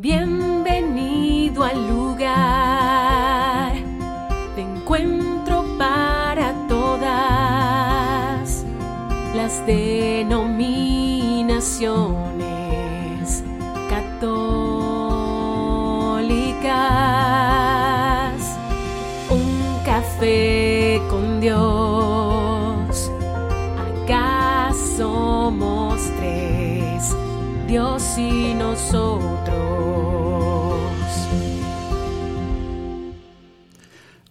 Bienvenido al lugar. De encuentro para todas las denominaciones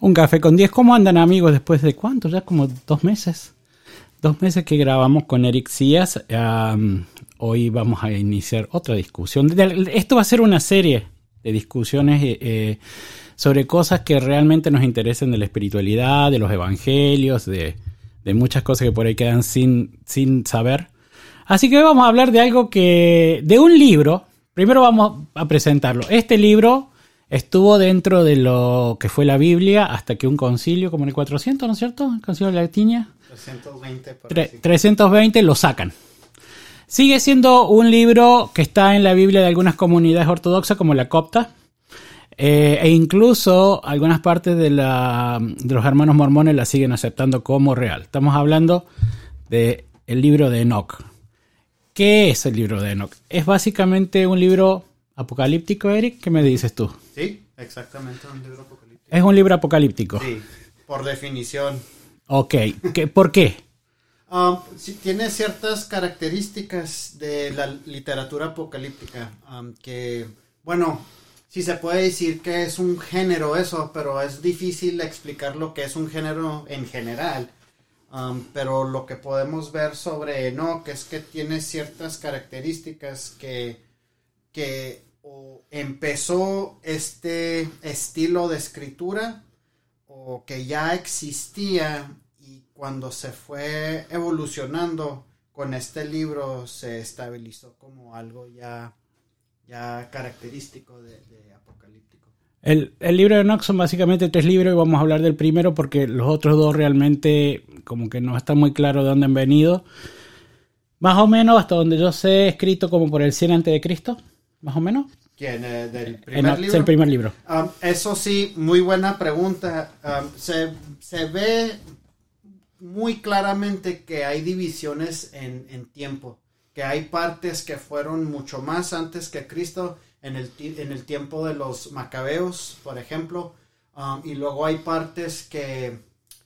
Un café con 10. ¿Cómo andan amigos después de cuánto? Ya como dos meses. Dos meses que grabamos con Eric Cías. Am, hoy vamos a iniciar otra discusión. Esto va a ser una serie de discusiones eh, eh, sobre cosas que realmente nos interesen de la espiritualidad, de los evangelios, de, de muchas cosas que por ahí quedan sin, sin saber. Así que hoy vamos a hablar de algo que. de un libro. Primero vamos a presentarlo. Este libro estuvo dentro de lo que fue la Biblia hasta que un concilio, como en el 400, ¿no es cierto? El concilio de Latinia. 320 por Tre- así. 320 lo sacan. Sigue siendo un libro que está en la Biblia de algunas comunidades ortodoxas como la copta. eh, e incluso algunas partes de, la- de los hermanos mormones la siguen aceptando como real. Estamos hablando del libro de Enoch. ¿Qué es el libro de Enoch? Es básicamente un libro apocalíptico, Eric. ¿Qué me dices tú? Sí, exactamente, un libro apocalíptico. Es un libro apocalíptico. Sí, por definición. Ok. ¿Qué- ¿Por qué? Um, sí, tiene ciertas características de la literatura apocalíptica um, que, bueno, sí se puede decir que es un género eso, pero es difícil explicar lo que es un género en general. Um, pero lo que podemos ver sobre Enoch es que tiene ciertas características que, que o empezó este estilo de escritura o que ya existía y cuando se fue evolucionando con este libro se estabilizó como algo ya, ya característico de, de apocalíptico. El, el libro de Enoch son básicamente tres libros y vamos a hablar del primero porque los otros dos realmente como que no está muy claro de dónde han venido. Más o menos, hasta donde yo sé, escrito como por el 100 antes de Cristo, más o menos. ¿Quién? eh, ¿Del primer es libro? el primer libro. Um, eso sí, muy buena pregunta. Um, se, se ve muy claramente que hay divisiones en, en tiempo, que hay partes que fueron mucho más antes que Cristo en el, en el tiempo de los macabeos, por ejemplo, Um, y luego hay partes que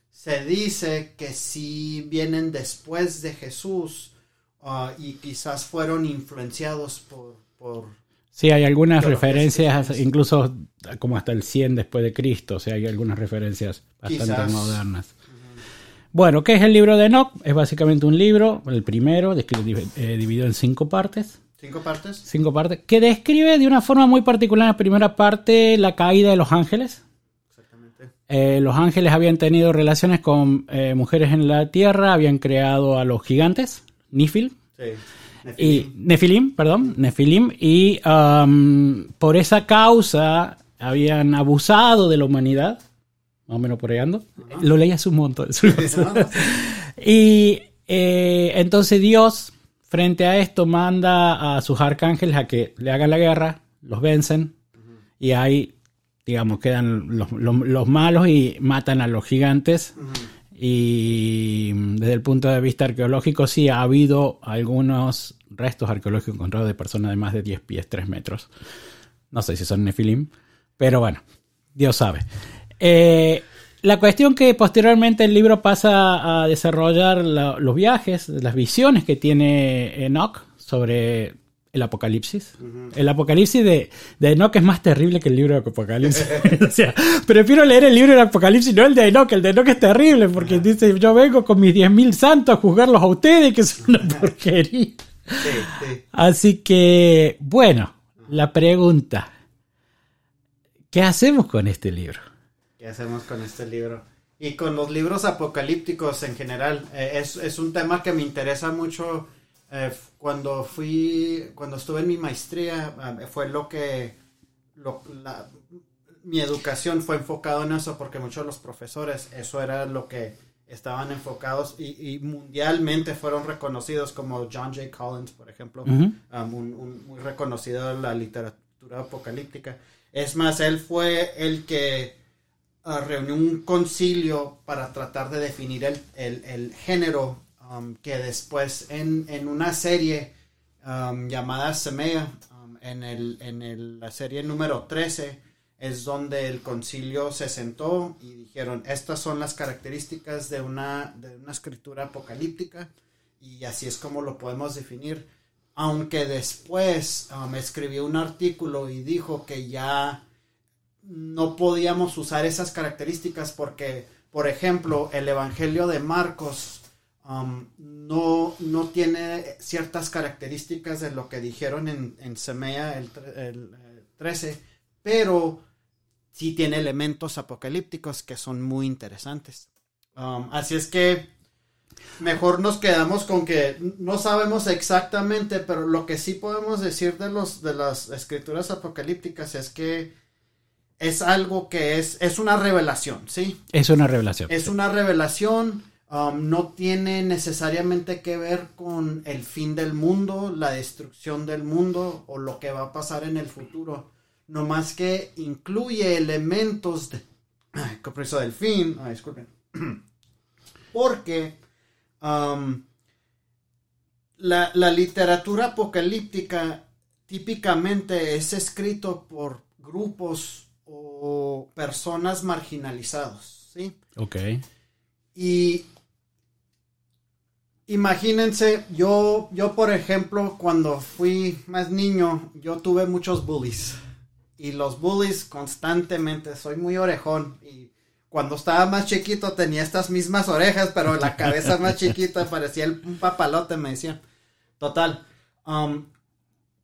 se dice que sí vienen después de Jesús uh, y quizás fueron influenciados por... por Sí, hay algunas referencias, incluso como hasta el 100 después de Cristo, o sea, hay algunas referencias bastante Quizás. modernas. Bueno, ¿qué es el libro de Enoch? Es básicamente un libro, el primero, eh, dividido en cinco partes. ¿Cinco partes? cinco partes, que describe de una forma muy particular en la primera parte la caída de los ángeles. Exactamente. Eh, los ángeles habían tenido relaciones con eh, mujeres en la tierra, habían creado a los gigantes, Nifil, Sí. Y Nefilim, perdón, Nefilim, y um, por esa causa habían abusado de la humanidad, más o menos por ahí ando. Lo leí hace un montón. y eh, entonces Dios, frente a esto, manda a sus arcángeles a que le hagan la guerra, los vencen, y ahí, digamos, quedan los, los- los malos y matan a los gigantes. Y desde el punto de vista arqueológico, sí ha habido algunos restos arqueológicos encontrados de personas de más de 10 pies, 3 metros. No sé si son nefilim, pero bueno, Dios sabe. Eh, la cuestión que posteriormente el libro pasa a desarrollar la- los viajes, las visiones que tiene Enoch sobre el apocalipsis. El apocalipsis de, de Enoch es más terrible que el libro de Apocalipsis. o sea, prefiero leer el libro de Apocalipsis, no el de Enoch. El de Enoch es terrible porque dice, yo vengo con mis 10.000 santos a juzgarlos a ustedes, que es una porquería. Sí, sí. Así que, bueno, la pregunta, ¿qué hacemos con este libro? ¿Qué hacemos con este libro? Y con los libros apocalípticos en general. Eh, es, es un tema que me interesa mucho. Eh, cuando fui, cuando estuve en mi maestría, eh, fue lo que, lo- la- mi educación fue enfocado en eso porque muchos de los profesores, eso era lo que estaban enfocados y, y mundialmente fueron reconocidos como John J. Collins, por ejemplo, um, un, un muy reconocido en la literatura apocalíptica. Es más, él fue el que uh, reunió un concilio para tratar de definir el, el, el género um, que después en, en una serie um, llamada Semea, um, en, el, en el, la serie número 13, es donde el concilio se sentó y dijeron, estas son las características de una, de una escritura apocalíptica y así es como lo podemos definir. Aunque después me escribió un artículo y dijo que ya no podíamos usar esas características porque, por ejemplo, el Evangelio de Marcos um, no, no tiene ciertas características de lo que dijeron en, en Semea el, el, 13, pero sí tiene elementos apocalípticos que son muy interesantes. Um, así es que mejor nos quedamos con que no sabemos exactamente, pero lo que sí podemos decir de los de las escrituras apocalípticas es que es algo que es es una revelación, ¿sí? Es una revelación. Es una revelación, um, no tiene necesariamente que ver con el fin del mundo, la destrucción del mundo o lo que va a pasar en el futuro, no más que incluye elementos de ay, caprizo del fin, ay, disculpen. Porque Um, la, la, literatura apocalíptica típicamente es escrito por grupos o personas marginalizados, ¿sí? Ok. Y imagínense, yo, yo por ejemplo, cuando fui más niño, yo tuve muchos bullies. Y los bullies constantemente, soy muy orejón y cuando estaba más chiquito tenía estas mismas orejas, pero la cabeza más chiquita parecía un papalote, me decían. Total. Um,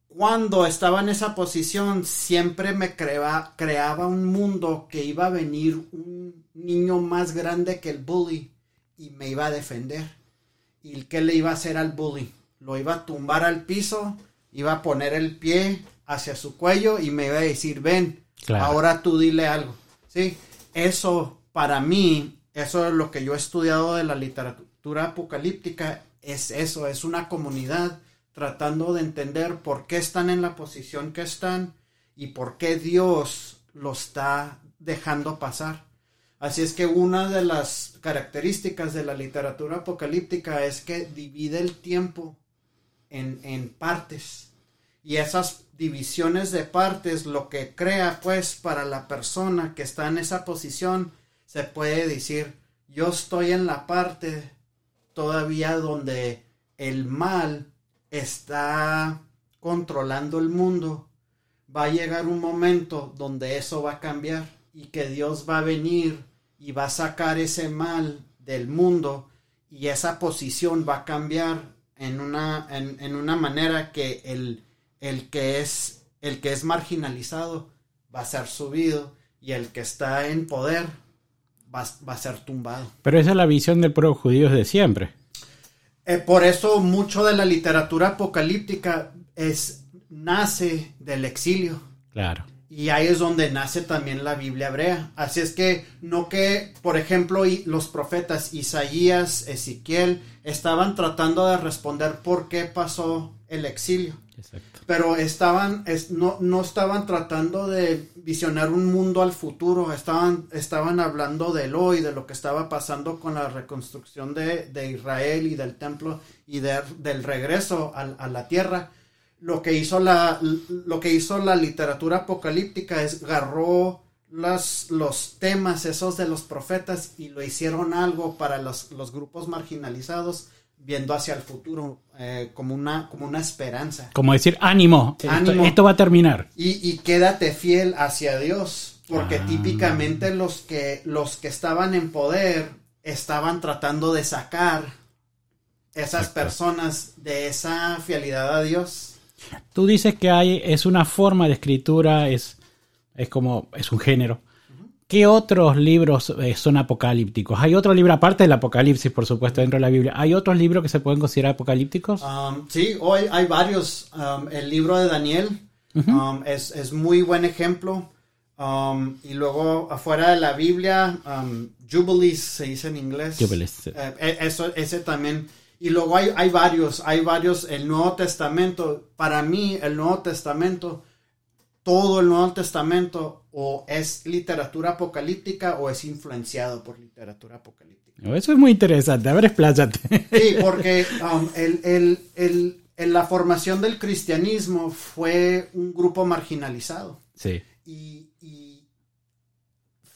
cuando estaba en esa posición, siempre me creaba, creaba un mundo que iba a venir un niño más grande que el bully y me iba a defender. ¿Y qué le iba a hacer al bully? Lo iba a tumbar al piso, iba a poner el pie hacia su cuello y me iba a decir, ven, claro. ahora tú dile algo. Sí, eso para mí, eso es lo que yo he estudiado de la literatura apocalíptica, es eso, es una comunidad tratando de entender por qué están en la posición que están y por qué Dios lo está dejando pasar. Así es que una de las características de la literatura apocalíptica es que divide el tiempo en, en partes. Y esas divisiones de partes lo que crea pues para la persona que está en esa posición se puede decir, yo estoy en la parte todavía donde el mal está controlando el mundo. Va a llegar un momento donde eso va a cambiar y que Dios va a venir y va a sacar ese mal del mundo y esa posición va a cambiar en una, en, en una manera que el, el, que es, el que es marginalizado va a ser subido y el que está en poder va, va, a ser tumbado. Pero esa es la visión del pueblo judío de siempre. Eh, por eso mucho de la literatura apocalíptica es, nace del exilio. Claro. Y ahí es donde nace también la Biblia hebrea. Así es que no que, por ejemplo, los profetas Isaías, Ezequiel, estaban tratando de responder por qué pasó el exilio. Exacto. Pero estaban, es, no, no estaban tratando de visionar un mundo al futuro, estaban, estaban hablando del hoy, de lo que estaba pasando con la reconstrucción de, de Israel y del templo y de, del regreso a, a, la tierra. Lo que, hizo la, lo que hizo la literatura apocalíptica es agarró las, los temas esos de los profetas y lo hicieron algo para los, los grupos marginalizados viendo hacia el futuro eh, como, una, como una esperanza. Como decir, ánimo, ánimo. Esto, esto, va a terminar. Y, y, quédate fiel hacia Dios, porque ah. típicamente los que, los que estaban en poder estaban tratando de sacar esas personas de esa fidelidad a Dios. Tú dices que hay, es una forma de escritura, es, es como, es un género. ¿Qué otros libros eh, son apocalípticos? ¿Hay otro libro, aparte del Apocalipsis, por supuesto, dentro de la Biblia? ¿Hay otros libros que se pueden considerar apocalípticos? Um, sí, hoy hay varios. Um, el libro de Daniel uh -huh. um, es, es, muy buen ejemplo. y luego, afuera de la Biblia, Jubilees se dice en inglés. Jubilees. Sí. Eh, eso, ese también. Y luego hay, hay varios, hay varios. El Nuevo Testamento, para mí, el Nuevo Testamento todo el Nuevo Testamento o es literatura apocalíptica o es influenciado por literatura apocalíptica. Eso es muy interesante. A ver, expláyate. Sí, porque um, el, el, el, en la formación del cristianismo fue un grupo marginalizado. Sí. Y, y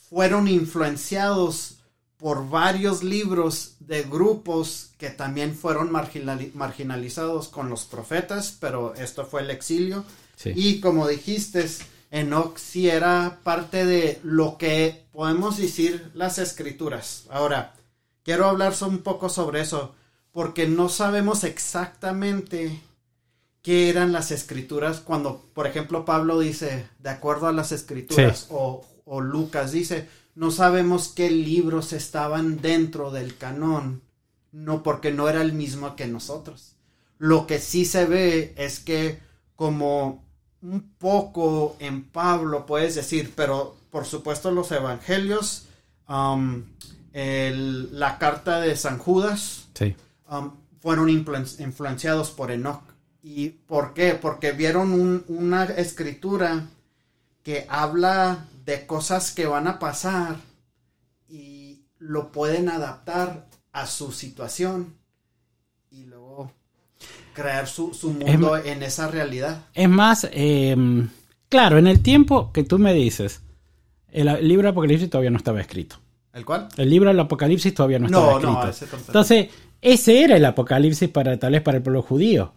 fueron influenciados por varios libros de grupos que también fueron marginali- marginalizados con los profetas, pero esto fue el exilio. Sí. Y como dijiste, Enoch sí era parte de lo que podemos decir las escrituras. Ahora, quiero hablar un poco sobre eso, porque no sabemos exactamente qué eran las escrituras cuando, por ejemplo, Pablo dice, de acuerdo a las escrituras, Sí. o, o Lucas dice, no sabemos qué libros estaban dentro del canón, no porque no era el mismo que nosotros. Lo que sí se ve es que como un poco en Pablo puedes decir, pero por supuesto los evangelios, um, el- la carta de San Judas, Sí. um, fueron influen- influenciados por Enoch. ¿Y por qué? Porque vieron un- una escritura que habla de cosas que van a pasar y lo pueden adaptar a su situación y luego crear su, su mundo en esa realidad. Es más, eh, claro, en el tiempo que tú me dices, el, el libro de Apocalipsis todavía no estaba escrito. ¿El cual? El libro del Apocalipsis todavía no estaba escrito. no. Entonces, ese era el Apocalipsis para tal vez para el pueblo judío.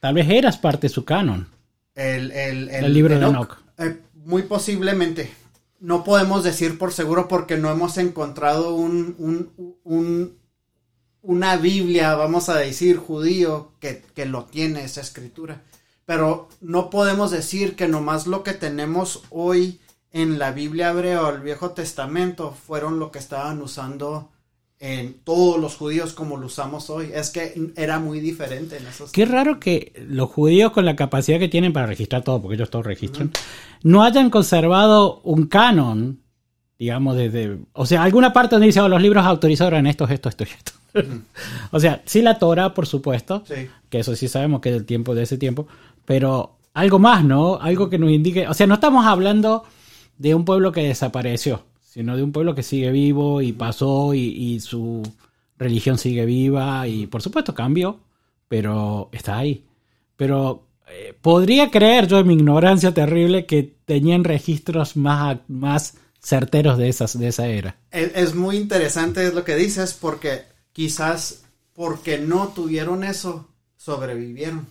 Tal vez eras parte de su canon. El, el, El libro de Enoch. Eh, muy posiblemente. No podemos decir por seguro porque no hemos encontrado un, un- un- una Biblia, vamos a decir, judío que, que lo tiene esa escritura. Pero no podemos decir que nomás lo que tenemos hoy en la Biblia hebrea o el Viejo Testamento fueron lo que estaban usando en todos los judíos como lo usamos hoy. Es que era muy diferente en esos Qué raro que los judíos con la capacidad que tienen para registrar todo, porque ellos todo registran, no hayan conservado un canon, digamos, desde... O sea, alguna parte donde dice, oh, los libros autorizados eran estos, esto, esto y esto. o sea, sí la Torah, por supuesto, Sí. que eso sí sabemos que es del tiempo de ese tiempo, pero algo más, ¿no? Algo que nos indique... O sea, no estamos hablando de un pueblo que desapareció, sino de un pueblo que sigue vivo y pasó y, y su religión sigue viva y por supuesto cambió, pero está ahí. Pero eh, podría creer yo en mi ignorancia terrible que tenían registros más, más certeros de, esas, de esa era. Es, es muy interesante es lo que dices porque quizás porque no tuvieron eso, sobrevivieron.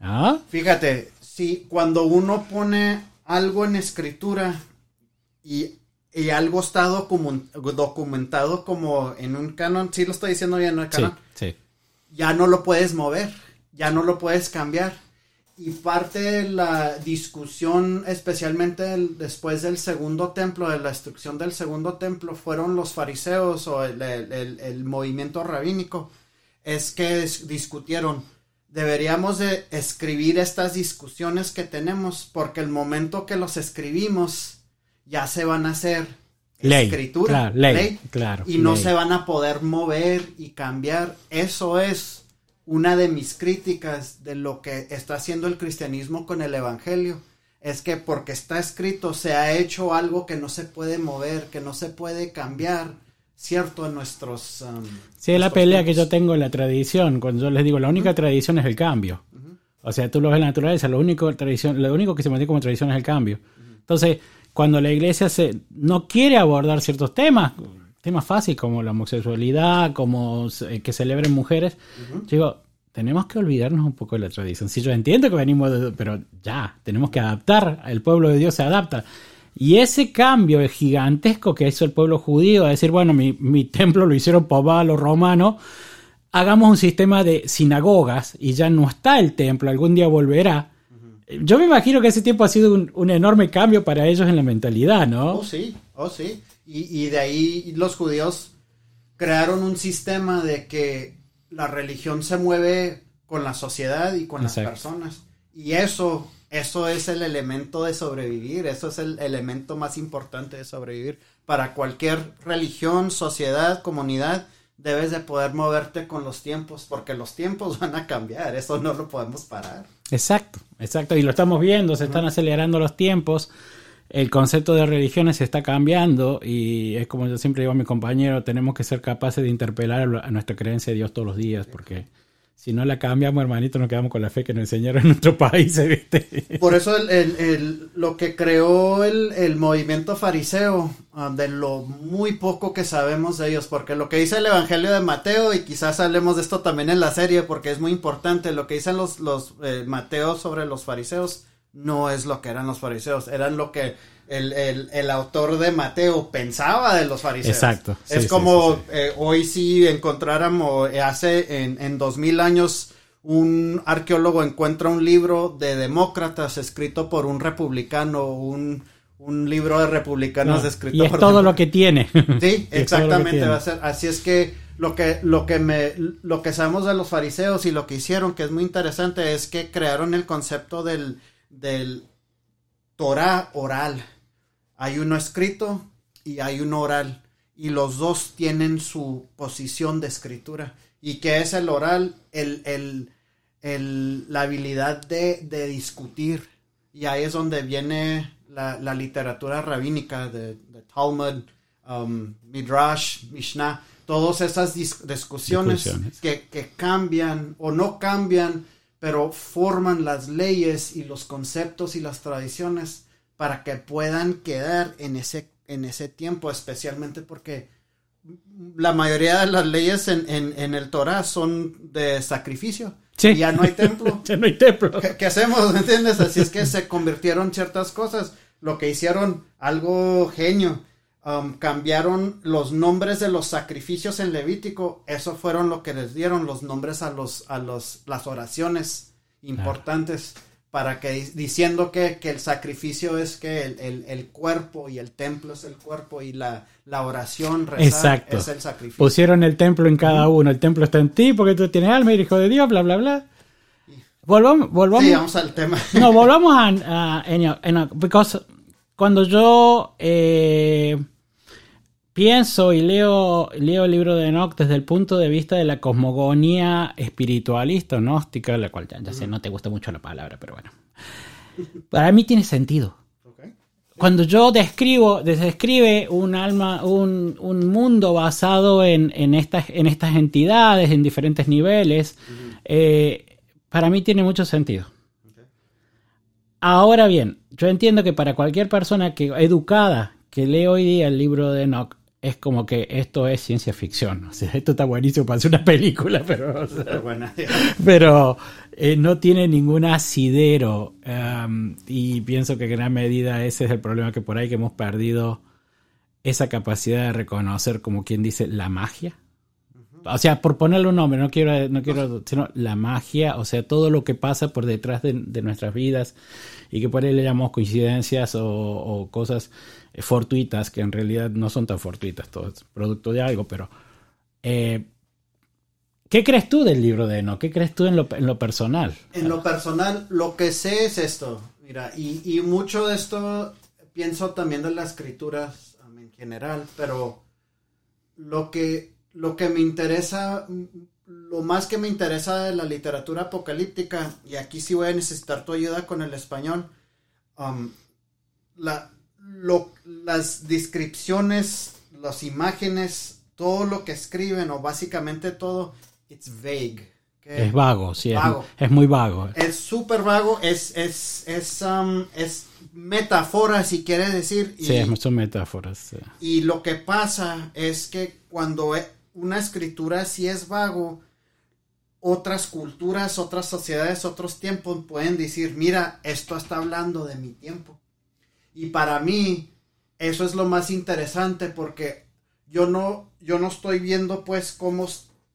¿Ah? Fíjate, si cuando uno pone algo en escritura y, y algo está documen- documentado como en un canon, sí lo estoy diciendo bien, ¿no? El canon, sí. ya no lo puedes mover, ya no lo puedes cambiar. Y parte de la discusión, especialmente el- después del segundo templo, de la destrucción del segundo templo, fueron los fariseos o el, el- movimiento rabínico, es que discutieron, deberíamos de escribir estas discusiones que tenemos, porque el momento que los escribimos, ya se van a hacer Ley, escritura, claro, ley, claro, y no ley. se van a poder mover y cambiar. Eso es una de mis críticas de lo que está haciendo el cristianismo con el evangelio. Es que porque está escrito se ha hecho algo que no se puede mover, que no se puede cambiar, ¿cierto? En nuestros... um, Sí, es la pelea que yo tengo en la tradición. Cuando yo les digo, la única tradición es el cambio. O sea, tú lo ves en la naturaleza, lo único, tradición, lo único que se mantiene como tradición es el cambio. Entonces, cuando la iglesia se, no quiere abordar ciertos temas, temas fáciles como la homosexualidad, como eh, que celebren mujeres, digo, tenemos que olvidarnos un poco de la tradición. Sí, yo entiendo que venimos de... Pero ya, tenemos que adaptar. El pueblo de Dios se adapta. Y ese cambio gigantesco que hizo el pueblo judío, a decir, bueno, mi, mi templo lo hicieron papá los romanos, hagamos un sistema de sinagogas y ya no está el templo, algún día volverá. Yo me imagino que ese tiempo ha sido un, un enorme cambio para ellos en la mentalidad, ¿no? Oh, sí, oh, sí. Y, y de ahí los judíos crearon un sistema de que la religión se mueve con la sociedad y con Exacto. las personas. Y eso, eso es el elemento de sobrevivir, eso es el elemento más importante de sobrevivir para cualquier religión, sociedad, comunidad. debes de poder moverte con los tiempos, porque los tiempos van a cambiar, eso no lo podemos parar. Exacto, exacto, y lo estamos viendo, se están acelerando los tiempos, el concepto de religiones se está cambiando y es como yo siempre digo a mi compañero, tenemos que ser capaces de interpelar a nuestra creencia de Dios todos los días, porque si no la cambiamos, hermanito, nos quedamos con la fe que nos enseñaron en nuestro país, ¿viste? Por eso lo que creó el, movimiento fariseo, ah, de lo muy poco que sabemos de ellos, porque lo que dice el Evangelio de Mateo, y quizás hablemos de esto también en la serie, porque es muy importante, lo que dicen los, los eh, Mateos sobre los fariseos, no es lo que eran los fariseos, eran lo que el, autor de Mateo pensaba de los fariseos. Exacto. es como eh, hoy si encontráramos, eh, hace en, en 2000 años, un arqueólogo encuentra un libro de demócratas escrito por un republicano, un, un libro de republicanos escrito y es todo lo que tiene. Sí, exactamente va a ser. Así es que lo que lo que me lo que sabemos de los fariseos y lo que hicieron que es muy interesante es que crearon el concepto del del Torah oral. Hay uno escrito y hay uno oral. Y los dos tienen su posición de escritura. ¿Y que es el oral? El, la habilidad de, discutir. Y ahí es donde viene la, literatura rabínica de, Talmud, um, Midrash, Mishnah. Todas esas discusiones, Que, que cambian o no cambian, pero forman las leyes y los conceptos y las tradiciones para que puedan quedar en ese, en ese tiempo, especialmente porque la mayoría de las leyes en, en, el Torah son de sacrificio. Sí. Ya no hay templo. ya no hay templo. ¿Qué, hacemos? ¿Entiendes? Así es que se convirtieron ciertas cosas. Lo que hicieron, algo genio. Um, cambiaron los nombres de los sacrificios en Levítico. Eso fueron lo que les dieron los nombres a los, a los, las oraciones importantes para que diciendo que, el sacrificio es que el, cuerpo y el templo es el cuerpo y la, oración rezar es el sacrificio. Pusieron el templo en cada uno, el templo está en ti porque tú tienes alma, hijo de Dios, bla, bla, bla. Volvamos, volvamos. Sí, vamos al tema. No, volvamos a, a, because cuando yo eh, pienso y leo, leo el libro de Enoch desde el punto de vista de la cosmogonía espiritualista o gnóstica, la cual ya, sé, no te gusta mucho la palabra, pero bueno. Para mí tiene sentido. Cuando yo describo, describe un alma, un, mundo basado en, estas, en estas entidades, en diferentes niveles, eh, para mí tiene mucho sentido. Ahora bien, yo entiendo que para cualquier persona que educada que lee hoy día el libro de Enoch, es como que esto es ciencia ficción. O sea, esto está buenísimo para hacer una película, pero, pero eh, no tiene ningún asidero. Um, y pienso que en gran medida ese es el problema que por ahí que hemos perdido esa capacidad de reconocer, como quien dice, la magia. O sea, por ponerle un nombre, no quiero, no quiero, sino la magia, o sea, todo lo que pasa por detrás de, nuestras vidas y que por ahí le llamamos coincidencias o cosas fortuitas, que en realidad no son tan fortuitas, todo es producto de algo, pero... Eh, ¿Qué crees tú del libro de Eno? ¿Qué crees tú en lo, personal? En lo personal, lo que sé es esto, mira, y, mucho de esto pienso también de las escrituras en general, pero lo que, lo que me interesa, lo más que me interesa de la literatura apocalíptica, y aquí sí voy a necesitar tu ayuda con el español, um, la, lo, las descripciones, las imágenes, todo lo que escriben o básicamente todo, it's vague. Es vago, sí, Es, muy vago. Es súper vago, es, es, es, um, es metáfora, si quiere decir. Y, sí, son metáforas. Y lo que pasa es que cuando e, una escritura sí es vago, otras culturas, otras sociedades, otros tiempos pueden decir, mira, esto está hablando de mi tiempo. Y para mí, eso es lo más interesante porque yo no, yo no estoy viendo pues cómo,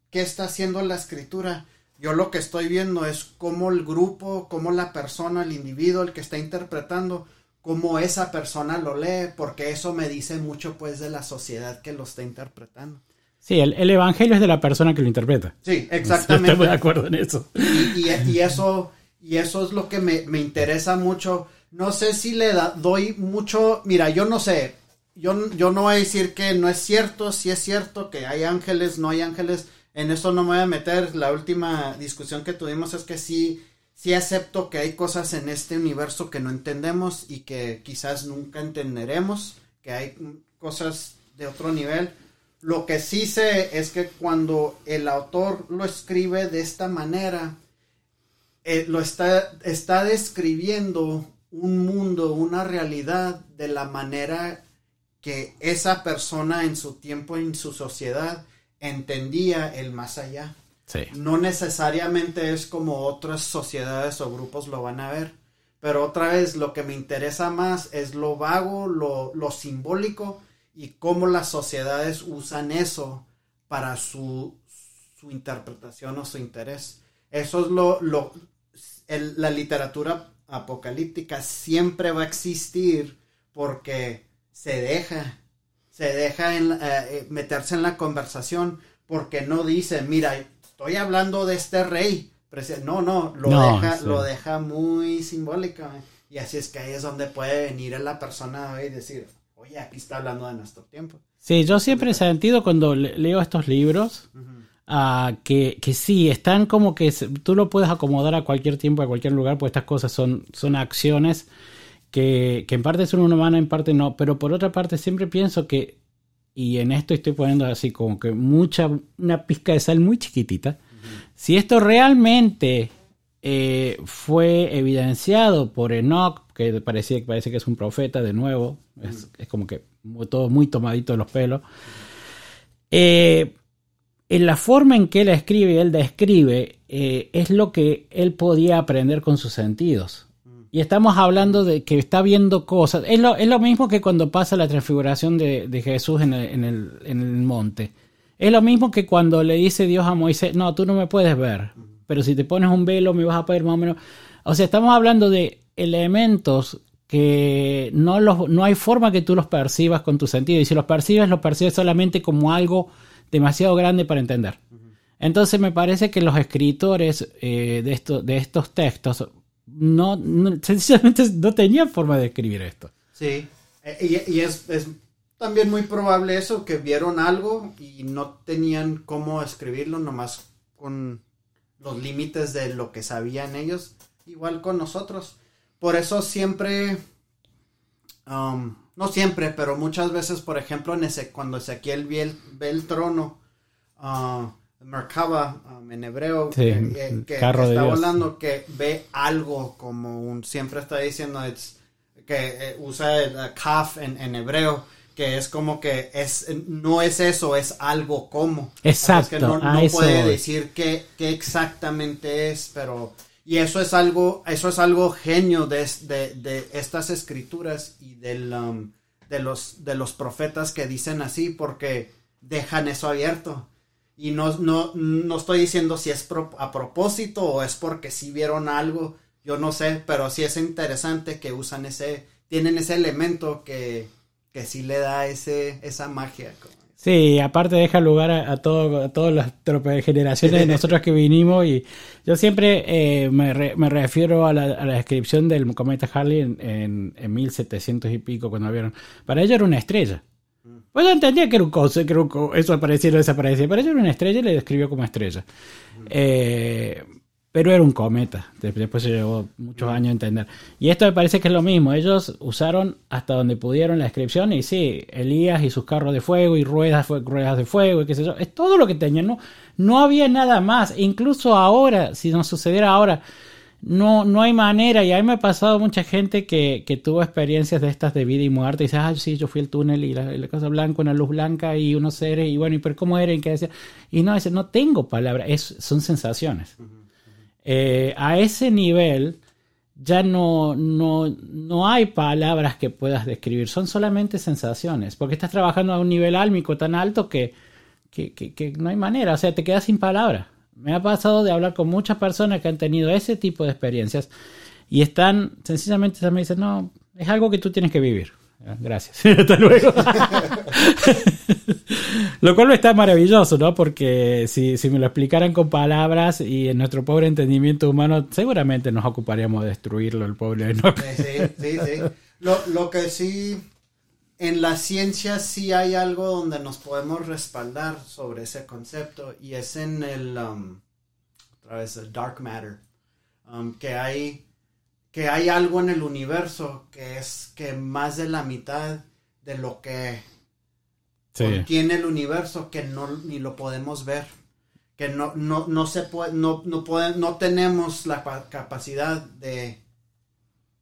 qué está haciendo la escritura. Yo lo que estoy viendo es cómo el grupo, cómo la persona, el individuo, el que está interpretando, cómo esa persona lo lee, porque eso me dice mucho pues de la sociedad que lo está interpretando. Sí, el, evangelio es de la persona que lo interpreta. Sí, exactamente. Estoy de acuerdo en eso. Y, eso, y eso es lo que me, me interesa mucho no sé si le doy mucho, mira, yo no sé, yo, yo no voy a decir que no es cierto, si es cierto que hay ángeles, no hay ángeles, en eso no me voy a meter. La última discusión que tuvimos es que sí, sí acepto que hay cosas en este universo que no entendemos y que quizás nunca entenderemos, que hay cosas de otro nivel. Lo que sí sé es que cuando el autor lo escribe de esta manera, eh, lo está, está describiendo un mundo, una realidad de la manera que esa persona en su tiempo, en su sociedad, entendía el más allá. No necesariamente es como otras sociedades o grupos lo van a ver. Pero otra vez, lo que me interesa más es lo vago, lo, lo simbólico y cómo las sociedades usan eso para su, su interpretación o su interés. Eso es lo, lo la literatura apocalíptica siempre va a existir porque se deja, se deja en, eh, eh, meterse en la conversación porque no dice, mira, estoy hablando de este rey. No, no, lo, deja, lo deja muy simbólico. Eh. Y así es que ahí es donde puede venir la persona y decir, oye, aquí está hablando de nuestro tiempo. Sí, yo siempre he sentido cuando leo estos libros uh, que, que, sí, están como que tú lo puedes acomodar a cualquier tiempo, a cualquier lugar, pues estas cosas son, son acciones que, que en parte son humanas, en parte no, pero por otra parte siempre pienso que y en esto estoy poniendo así como que mucha, una pizca de sal muy chiquitita. Si esto realmente eh, fue evidenciado por Enoch, que parece, parece que es un profeta de nuevo, es, como que todo muy tomadito de los pelos. Eh, en la forma en que él escribe y él describe, eh, es lo que él podía aprender con sus sentidos. Y estamos hablando de que está viendo cosas. Es lo, es lo mismo que cuando pasa la transfiguración de, de Jesús en el, en, el, en el, monte. Es lo mismo que cuando le dice Dios a Moisés, no, tú no me puedes ver, pero si te pones un velo me vas a poder más o menos. O sea, estamos hablando de elementos que no, los, no hay forma que tú los percibas con tu sentido. Y si los percibes, los percibes solamente como algo demasiado grande para entender. Entonces me parece que los escritores eh, de, esto, de estos textos no, sencillamente no tenía forma de escribir esto. Sí, e, y, es, también muy probable eso, que vieron algo y no tenían cómo escribirlo nomás con los límites de lo que sabían ellos, igual con nosotros. Por eso siempre, um, no siempre, pero muchas veces, por ejemplo, en ese, cuando Ezequiel ve el, ve el trono, uh, Merkaba um, en hebreo que, está hablando que ve algo como un siempre está diciendo que eh, usa el kaf en, hebreo que es como que es no es eso es algo como. Exacto que no, puede decir qué, exactamente es pero y eso es algo eso es algo genio de, de, estas escrituras y del um, de los de los profetas que dicen así porque dejan eso abierto y no, no, no estoy diciendo si es a propósito o es porque si vieron algo, yo no sé, pero sí es interesante que usan ese, tienen ese elemento que, que sí le da ese, esa magia. Sí, aparte deja lugar a, todo, a todas las generaciones de nosotros que vinimos y yo siempre eh, me, me, refiero a la, a la, descripción del cometa Harley en, en, en 1700 y pico cuando vieron. Para ellos era una estrella. Pues yo entendía que era un coso, que eso aparecía o desaparecía. Pero ella era una estrella y le describió como estrella. Eh, pero era un cometa. Después se llevó muchos años a entender. Y esto me parece que es lo mismo. Ellos usaron hasta donde pudieron la descripción. Y sí, Elías y sus carros de fuego y ruedas, ruedas de fuego y qué sé yo. Es todo lo que tenían. No, no había nada más. Incluso ahora, si nos sucediera ahora no, no hay manera. Y a mí me ha pasado mucha gente que, que tuvo experiencias de estas de vida y muerte. Y dice, ah, sí, yo fui al túnel y la, cosa blanca, una luz blanca y unos seres. Y bueno, ¿y pero cómo eran? ¿Qué decía? Y no, dice, no tengo palabras. Es, son sensaciones. Eh, a ese nivel ya no, no, no hay palabras que puedas describir. Son solamente sensaciones. Porque estás trabajando a un nivel álmico tan alto que, que, que, no hay manera. O sea, te quedas sin palabras. Me ha pasado de hablar con muchas personas que han tenido ese tipo de experiencias y están, sencillamente me dicen, no, es algo que tú tienes que vivir. Gracias. Hasta luego. lo cual está maravilloso, ¿no? Porque si, si, me lo explicaran con palabras y en nuestro pobre entendimiento humano, seguramente nos ocuparíamos de destruirlo, el pobre. Sí, sí, sí. Lo, lo que sí en la ciencia sí hay algo donde nos podemos respaldar sobre ese concepto y es en el, um, otra vez, el dark matter, um, que hay que hay algo en el universo que es que más de la mitad de lo que Sí. contiene el universo que no ni lo podemos ver que no no no se puede no no puede, no tenemos la pa- capacidad de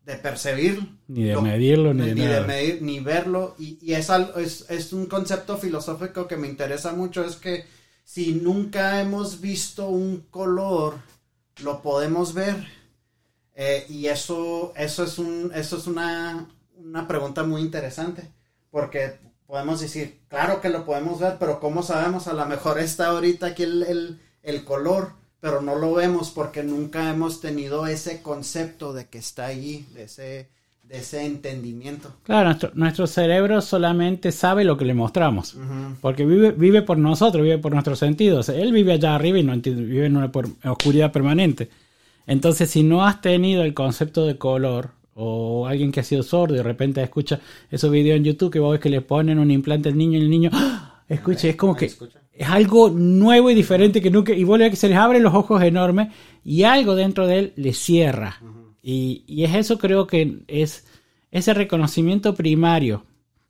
de percibir Ni de lo- medirlo, ni de ni nada. medir ni verlo y, y es, al- es es un concepto filosófico que me interesa mucho es que si nunca hemos visto un color lo podemos ver Eh, y eso eso es un eso es una una pregunta muy interesante porque podemos decir, claro que lo podemos ver, pero ¿cómo sabemos? A lo mejor está ahorita aquí el, el, el color, pero no lo vemos porque nunca hemos tenido ese concepto de que está allí, de ese, de ese entendimiento. Claro, nuestro, nuestro cerebro solamente sabe lo que le mostramos. Porque vive, vive por nosotros, vive por nuestros sentidos. Él vive allá arriba y no entiende- vive en una oscuridad permanente. Entonces, si no has tenido el concepto de color, o alguien que ha sido sordo y de repente escucha esos videos en YouTube que vos ves que le ponen un implante al niño y el niño ¡ah! escucha, es como que es algo nuevo y diferente que nunca, y vos le ves que se les abren los ojos enormes y algo dentro de él le cierra. y, y es eso creo que es ese reconocimiento primario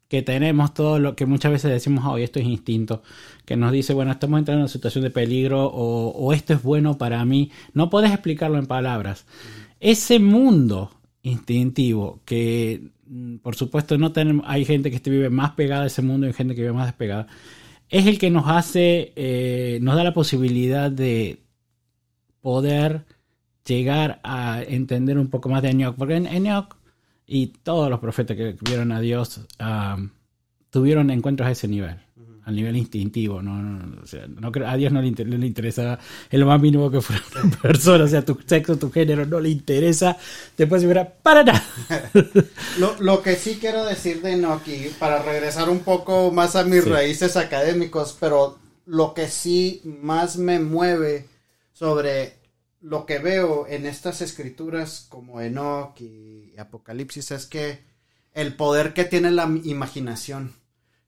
que tenemos todo lo que muchas veces decimos, hoy esto es instinto, que nos dice, bueno, estamos entrando en una situación de peligro o, o esto es bueno para mí. No podés explicarlo en palabras. Ese mundo instintivo que, mm, por supuesto, no tenemos, hay gente que vive más pegada a ese mundo y gente que vive más despegada, es el que nos hace, eh, nos da la posibilidad de poder llegar a entender un poco más de Enoch, porque en Enoch y todos los profetas que vieron a Dios ah, tuvieron encuentros a ese nivel, al nivel instintivo, no, no, o sea, no creo- a Dios no le, inter- no le interesa en lo más mínimo que fuera una persona, o sea, tu sexo, tu género, no le interesa, después si hubiera para nada. Lo, lo que sí quiero decir de Enoki, para regresar un poco más a mis Sí. raíces académicos, pero lo que sí más me mueve sobre lo que veo en estas escrituras como Enoch y Apocalipsis es que el poder que tiene la imaginación,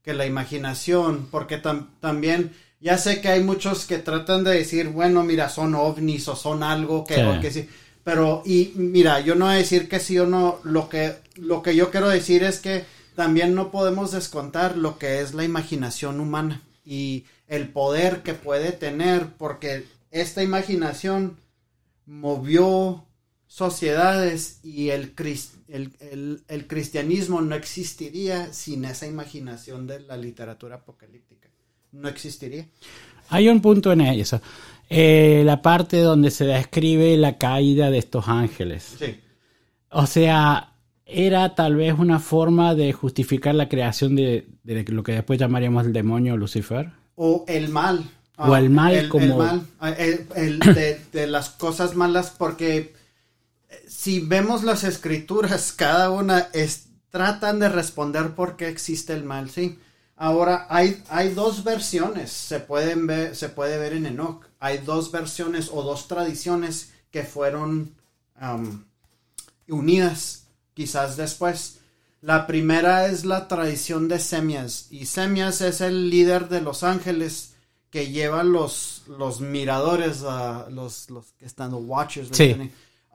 que la imaginación, porque tam- también ya sé que hay muchos que tratan de decir, bueno, mira, son ovnis o son algo que, Sí. o que sí. Pero, y mira, yo no voy a decir que sí o no, lo que, lo que yo quiero decir es que también no podemos descontar lo que es la imaginación humana y el poder que puede tener, porque esta imaginación movió sociedades y el, el, el- el cristianismo no existiría sin esa imaginación de la literatura apocalíptica. No existiría. Hay un punto en eso, Eh, la parte donde se describe la caída de estos ángeles. Sí. O sea, era tal vez una forma de justificar la creación de, de lo que después llamaríamos el demonio Lucifer. O el mal. O el mal como- mal, ah, el- el de, de las cosas malas, porque si vemos las escrituras, cada una es, tratan de responder por qué existe el mal, ¿sí? Ahora, hay, hay dos versiones, se, pueden ver, se puede ver en Enoch. Hay dos versiones o dos tradiciones que fueron unidas quizás después. La primera es la tradición de Semias y Semias es el líder de los ángeles que lleva los, los miradores, los, los que están, los watchers, Sí.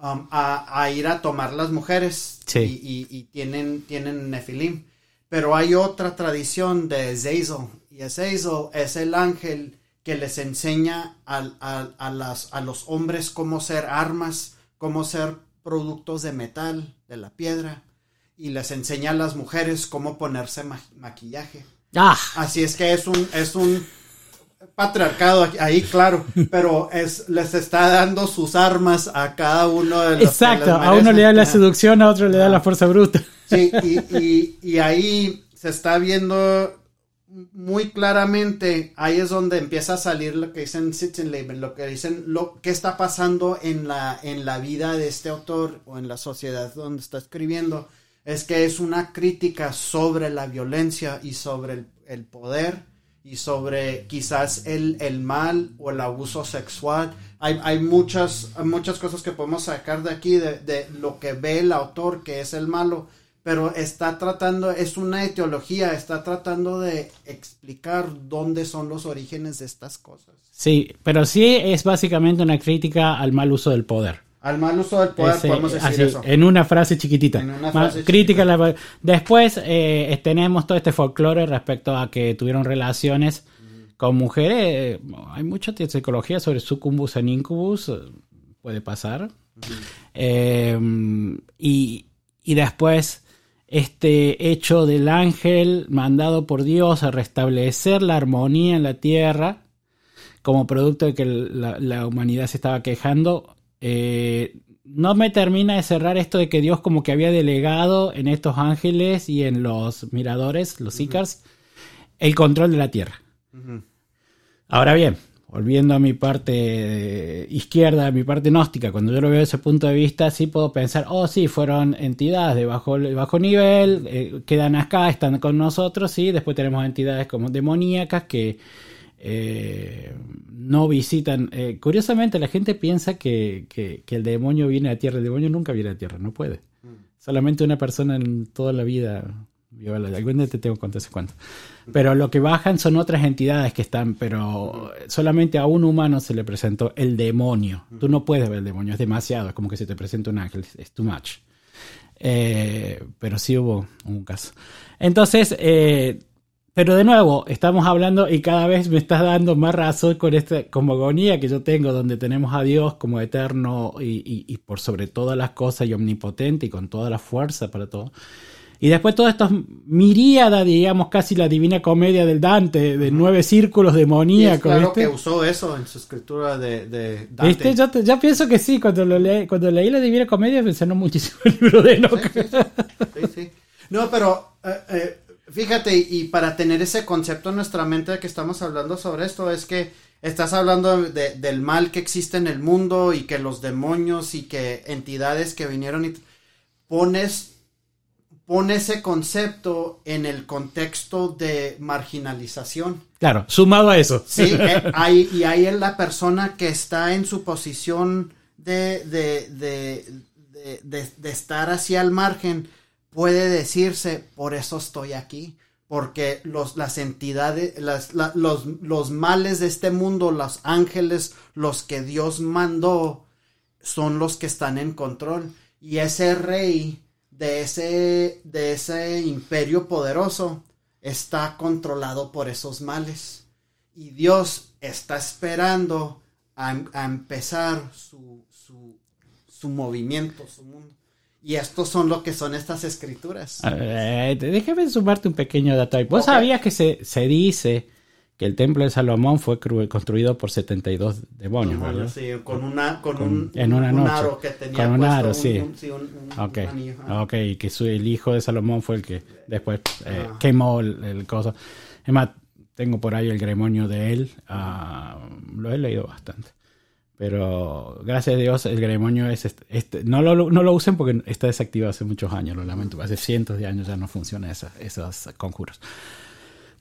Um, a, a ir a tomar las mujeres Sí. y, y- y tienen, tienen Nefilim. Pero hay otra tradición de Zazel y Zazel es el ángel que les enseña a, las, a los hombres cómo ser armas, cómo ser productos de metal, de la piedra, y les enseña a las mujeres cómo ponerse ma- maquillaje. ¡Ah! Así es que es un, es un patriarcado ahí, claro, pero es, les está dando sus armas a cada uno de los que Exacto, les a uno le da la seducción, a otro le da la fuerza bruta. Sí, y, y- y ahí se está viendo muy claramente, ahí es donde empieza a salir lo que dicen Sitzenleben, lo que dicen, lo que está pasando en la, en la vida de este autor o en la sociedad donde está escribiendo, es que es una crítica sobre la violencia y sobre el, el poder y sobre quizás el, el mal o el abuso sexual. Hay, hay muchas, muchas cosas que podemos sacar de aquí, de, de lo que ve el autor, que es el malo, pero está tratando, es una etiología, está tratando de explicar dónde son los orígenes de estas cosas. Sí, pero sí es básicamente una crítica al mal uso del poder. Al mal uso del poder, Ese- podemos decir así, eso. En una frase chiquitita. En una frase crítica la- Después eh, tenemos todo este folclore respecto a que tuvieron relaciones con mujeres. Hay mucha psicología sobre sucumbus en incubus. Puede pasar. Eh, y, y después este hecho del ángel mandado por Dios a restablecer la armonía en la tierra como producto de que la, la humanidad se estaba quejando. Eh, no me termina de cerrar esto de que Dios como que había delegado en estos ángeles y en los miradores, los Icars, el control de la tierra. Ahora bien, volviendo a mi parte izquierda, a mi parte gnóstica, cuando yo lo veo desde ese punto de vista, sí puedo pensar, oh sí, fueron entidades de bajo, de bajo nivel, eh, quedan acá, están con nosotros, sí, después tenemos entidades como demoníacas que eh, no visitan. eh, curiosamente, la gente piensa que, que- que el demonio viene a tierra, el demonio nunca viene a tierra, no puede. Solamente una persona en toda la vida. la- Algún día te tengo que contar ese cuento. Pero lo que bajan son otras entidades que están, pero solamente a un humano se le presentó el demonio. Tú no puedes ver el demonio, es demasiado, es como que se te presenta un ángel, es too much. Eh, pero sí hubo un caso. Entonces, eh, pero de nuevo, estamos hablando y cada vez me estás dando más razón con esta cosmogonía que yo tengo, donde tenemos a Dios como eterno y, y- y por sobre todas las cosas y omnipotente y con toda la fuerza para todo. Y después todos estos miríada, digamos, casi la divina comedia del Dante, de nueve círculos demoníacos. claro ¿viste? que usó eso en su escritura de, de Dante. ¿Viste? Yo, yo pienso que sí, cuando, lo leí, cuando leí la divina comedia me sonó muchísimo el libro de Enoch. Sí, sí, sí. Sí, sí. No, pero eh, eh, fíjate, y para tener ese concepto en nuestra mente de que estamos hablando sobre esto, es que estás hablando de- del mal que existe en el mundo y que los demonios y que entidades que vinieron y pones pone ese concepto en el contexto de marginalización. Claro, sumado a eso. Sí, eh, hay, y ahí es la persona que está en su posición de, de, de, de, estar hacia el margen puede decirse, por eso estoy aquí, porque los, las entidades, las, la- los, los males de este mundo, los ángeles, los que Dios mandó, son los que están en control. Y ese rey de ese, de ese imperio poderoso está controlado por esos males. Y Dios está esperando a, a empezar su, su, su movimiento, su mundo. Y estos son lo que son estas escrituras. Eh, déjame sumarte un pequeño dato. ¿Vos Ok. sabías que se, se dice que el templo de Salomón fue construido por 72 demonios, Ajá, ¿verdad? sí, con una con, Con- un, en una un noche. aro que tenía Con un puesto aro, sí. un- sí, Ok, ok, y que su, el hijo de Salomón fue el que después eh, quemó el, el coso. Es más, tengo por ahí el gremonio de él, ah, lo he leído bastante. Pero gracias a Dios el gremonio es este, este- no, lo, no lo usen porque está desactivado hace muchos años, lo lamento, hace cientos de años ya no funcionan esos conjuros.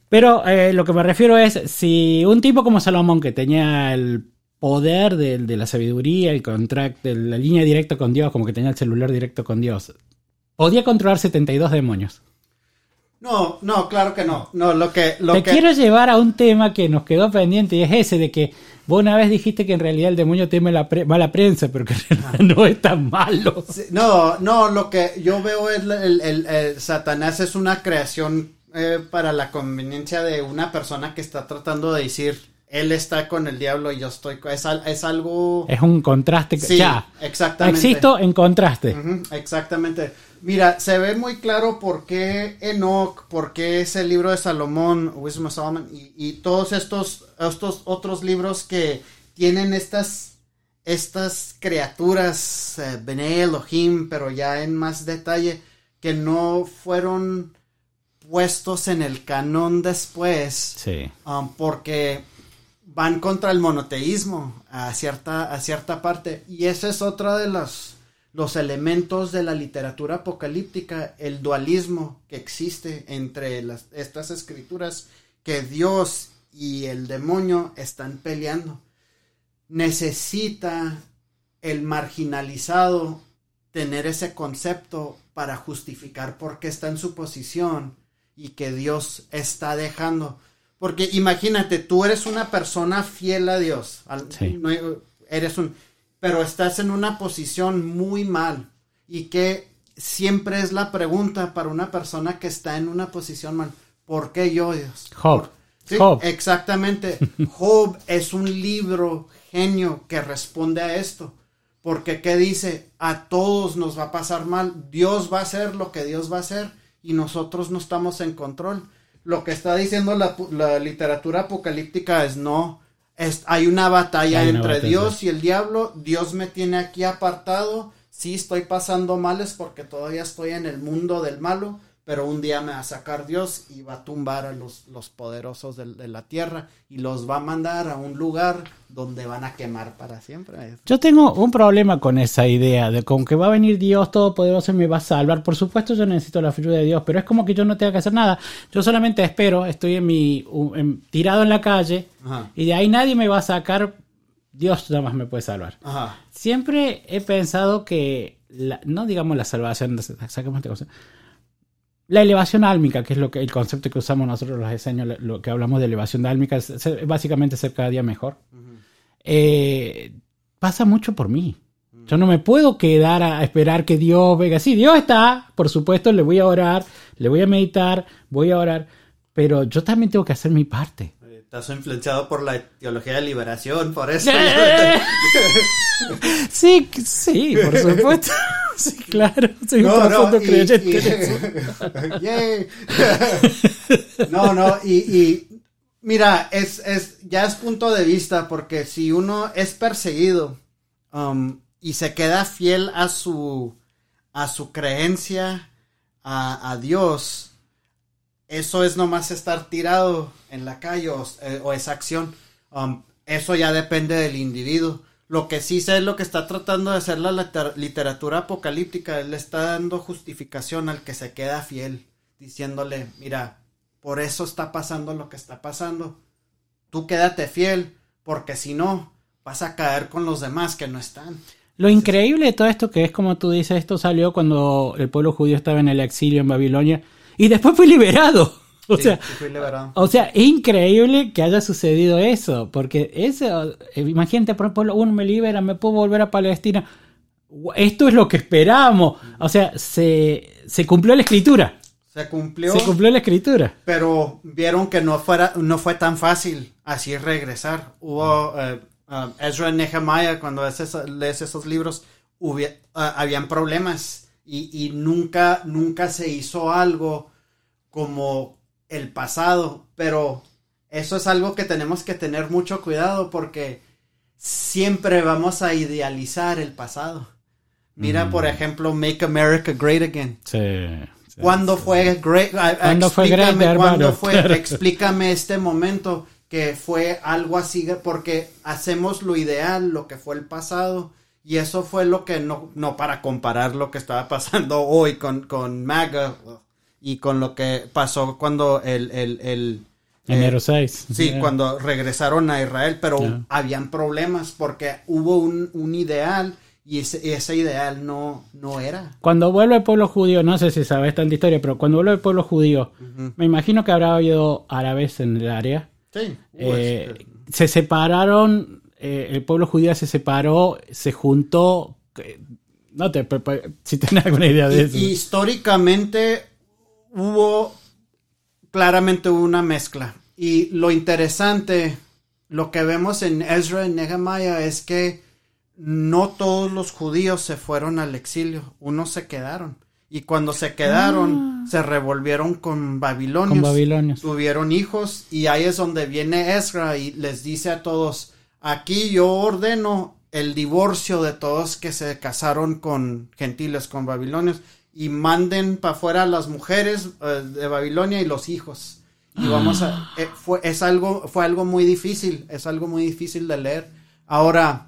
Pero eh, lo que me refiero es, si un tipo como Salomón, que tenía el poder de, de la sabiduría, el contract, de la línea directa con Dios, como que tenía el celular directo con Dios, podía controlar 72 demonios. No, no, claro que no. No, lo que lo Te que quiero llevar a un tema que nos quedó pendiente y es ese de que vos una vez dijiste que en realidad el demonio teme la pre- mala prensa, pero que realidad no es tan malo. Sí, No, no, lo que yo veo es el, el- el- el Satanás es una creación eh, para la conveniencia de una persona que está tratando de decir, él está con el diablo y yo estoy con... Es, es algo... Es un contraste. Sí, ya, exactamente. existo en contraste. Exactamente. Mira, se ve muy claro por qué Enoch, por qué ese libro de Salomón, Wisdom of Solomon, y, y todos estos, estos otros libros que tienen estas, estas criaturas, eh, Bene Elohim, pero ya en más detalle, que no fueron puestos en el canon después, Sí. um, porque van contra el monoteísmo a cierta, a cierta parte. Y ese es otro de los, los elementos de la literatura apocalíptica, el dualismo que existe entre las, estas escrituras, que Dios y el demonio están peleando. Necesita el marginalizado tener ese concepto para justificar por qué está en su posición y que Dios está dejando. Porque imagínate, tú eres una persona fiel a Dios. al- Sí. no- eres un, pero estás en una posición muy mal y que siempre es la pregunta para una persona que está en una posición mal. ¿Por qué yo, Dios? Job. Sí, Job. exactamente. Job es un libro genio que responde a esto. Porque, ¿qué dice? A todos nos va a pasar mal. Dios va a hacer lo que Dios va a hacer y nosotros no estamos en control. Lo que está diciendo la, la literatura apocalíptica es no. Es, hay una batalla Hay una entre batalla. Dios y el diablo. Dios me tiene aquí apartado. Sí, estoy pasando males porque todavía estoy en el mundo del malo. Pero un día me va a sacar Dios y va a tumbar a los, los poderosos del- de, la tierra y los va a mandar a un lugar donde van a quemar para siempre. Yo tengo un problema con esa idea de con que va a venir Dios Todopoderoso y me va a salvar. Por supuesto, yo necesito la ayuda de Dios, pero es como que yo no tenga que hacer nada. Yo solamente espero, estoy en mi en- tirado en la calle Ajá. y de ahí nadie me va a sacar. Dios nada más me puede salvar. Ajá. Siempre he pensado que, la- no digamos la salvación, saquemos esta cosa. La elevación álmica, que es lo que el concepto que usamos nosotros los diseños, lo- lo que hablamos de elevación álmica, es, es básicamente ser cada día mejor. Eh, pasa mucho por mí. Yo no me puedo quedar a esperar que Dios venga. Sí, Dios está, por supuesto, le voy a orar, le voy a meditar, voy a orar, pero yo también tengo que hacer mi parte. Estás influenciado por la teología de liberación, por eso. ¡Eh! Sí, sí, por supuesto. Sí, claro. Soy un profundo y- creyente. no, no, y, y mira, es, es, ya es punto de vista, porque si uno es perseguido um, y se queda fiel a su, a su creencia, a, a Dios, eso es nomás estar tirado en la calle o, eh, o esa acción. Um, eso ya depende del individuo. Lo que sí sé es lo que está tratando de hacer la liter- literatura apocalíptica. Él le está dando justificación al que se queda fiel, diciéndole, mira, por eso está pasando lo que está pasando. Tú quédate fiel, porque si no, vas a caer con los demás que no están. Lo increíble de todo esto que es como tú dices, esto salió cuando el pueblo judío estaba en el exilio en Babilonia y después fue liberado. O Sí, sea, sí fui liberado. o sea, es increíble que haya sucedido eso, porque eso, eh, imagínate, por ejemplo, uno me libera, me puedo volver a Palestina. Esto es lo que esperamos. O sea, se, se cumplió la escritura. Se cumplió. Se cumplió la escritura. pero vieron que no fuera no fue tan fácil así regresar hubo eh, uh, Ezra y Nehemiah cuando lees, esos libros ah, habían problemas y, y nunca nunca se hizo algo como el pasado pero eso es algo que tenemos que tener mucho cuidado porque siempre vamos a idealizar el pasado mira por ejemplo Make America Great Again Sí. sí. ¿Cuándo fue great? ¿Cuándo fue great, cuándo fue- Claro. Explícame este momento que fue algo así, porque hacemos lo ideal, lo que fue el pasado, y eso fue lo que no, no para comparar lo que estaba pasando hoy con, con MAGA y con lo que pasó cuando el, el, el eh, Enero 6. Sí, Yeah. cuando regresaron a Israel, pero Ya. habían problemas porque hubo un, un ideal y ese, ese ideal no, no era. Cuando vuelve el pueblo judío, no sé si sabes tanta historia, pero cuando vuelve el pueblo judío, me imagino que habrá habido árabes en el área. Sí. Eh, se separaron, eh, el pueblo judío se separó, se juntó. eh, No te, si tienes alguna idea de eso. históricamente hubo claramente una mezcla. Y lo interesante, lo que vemos en Ezra y Nehemiah es que no todos los judíos se fueron al exilio, unos se quedaron. Y cuando se quedaron, se revolvieron con babilonios. Ah. Con babilonios. Tuvieron hijos y ahí es donde viene Ezra y les dice a todos, aquí yo ordeno el divorcio de todos que se casaron con gentiles, con babilonios, y manden para afuera a las mujeres eh, de Babilonia y los hijos. Y vamos a, eh, fue, es algo, fue algo muy difícil, es algo muy difícil de leer. Ahora,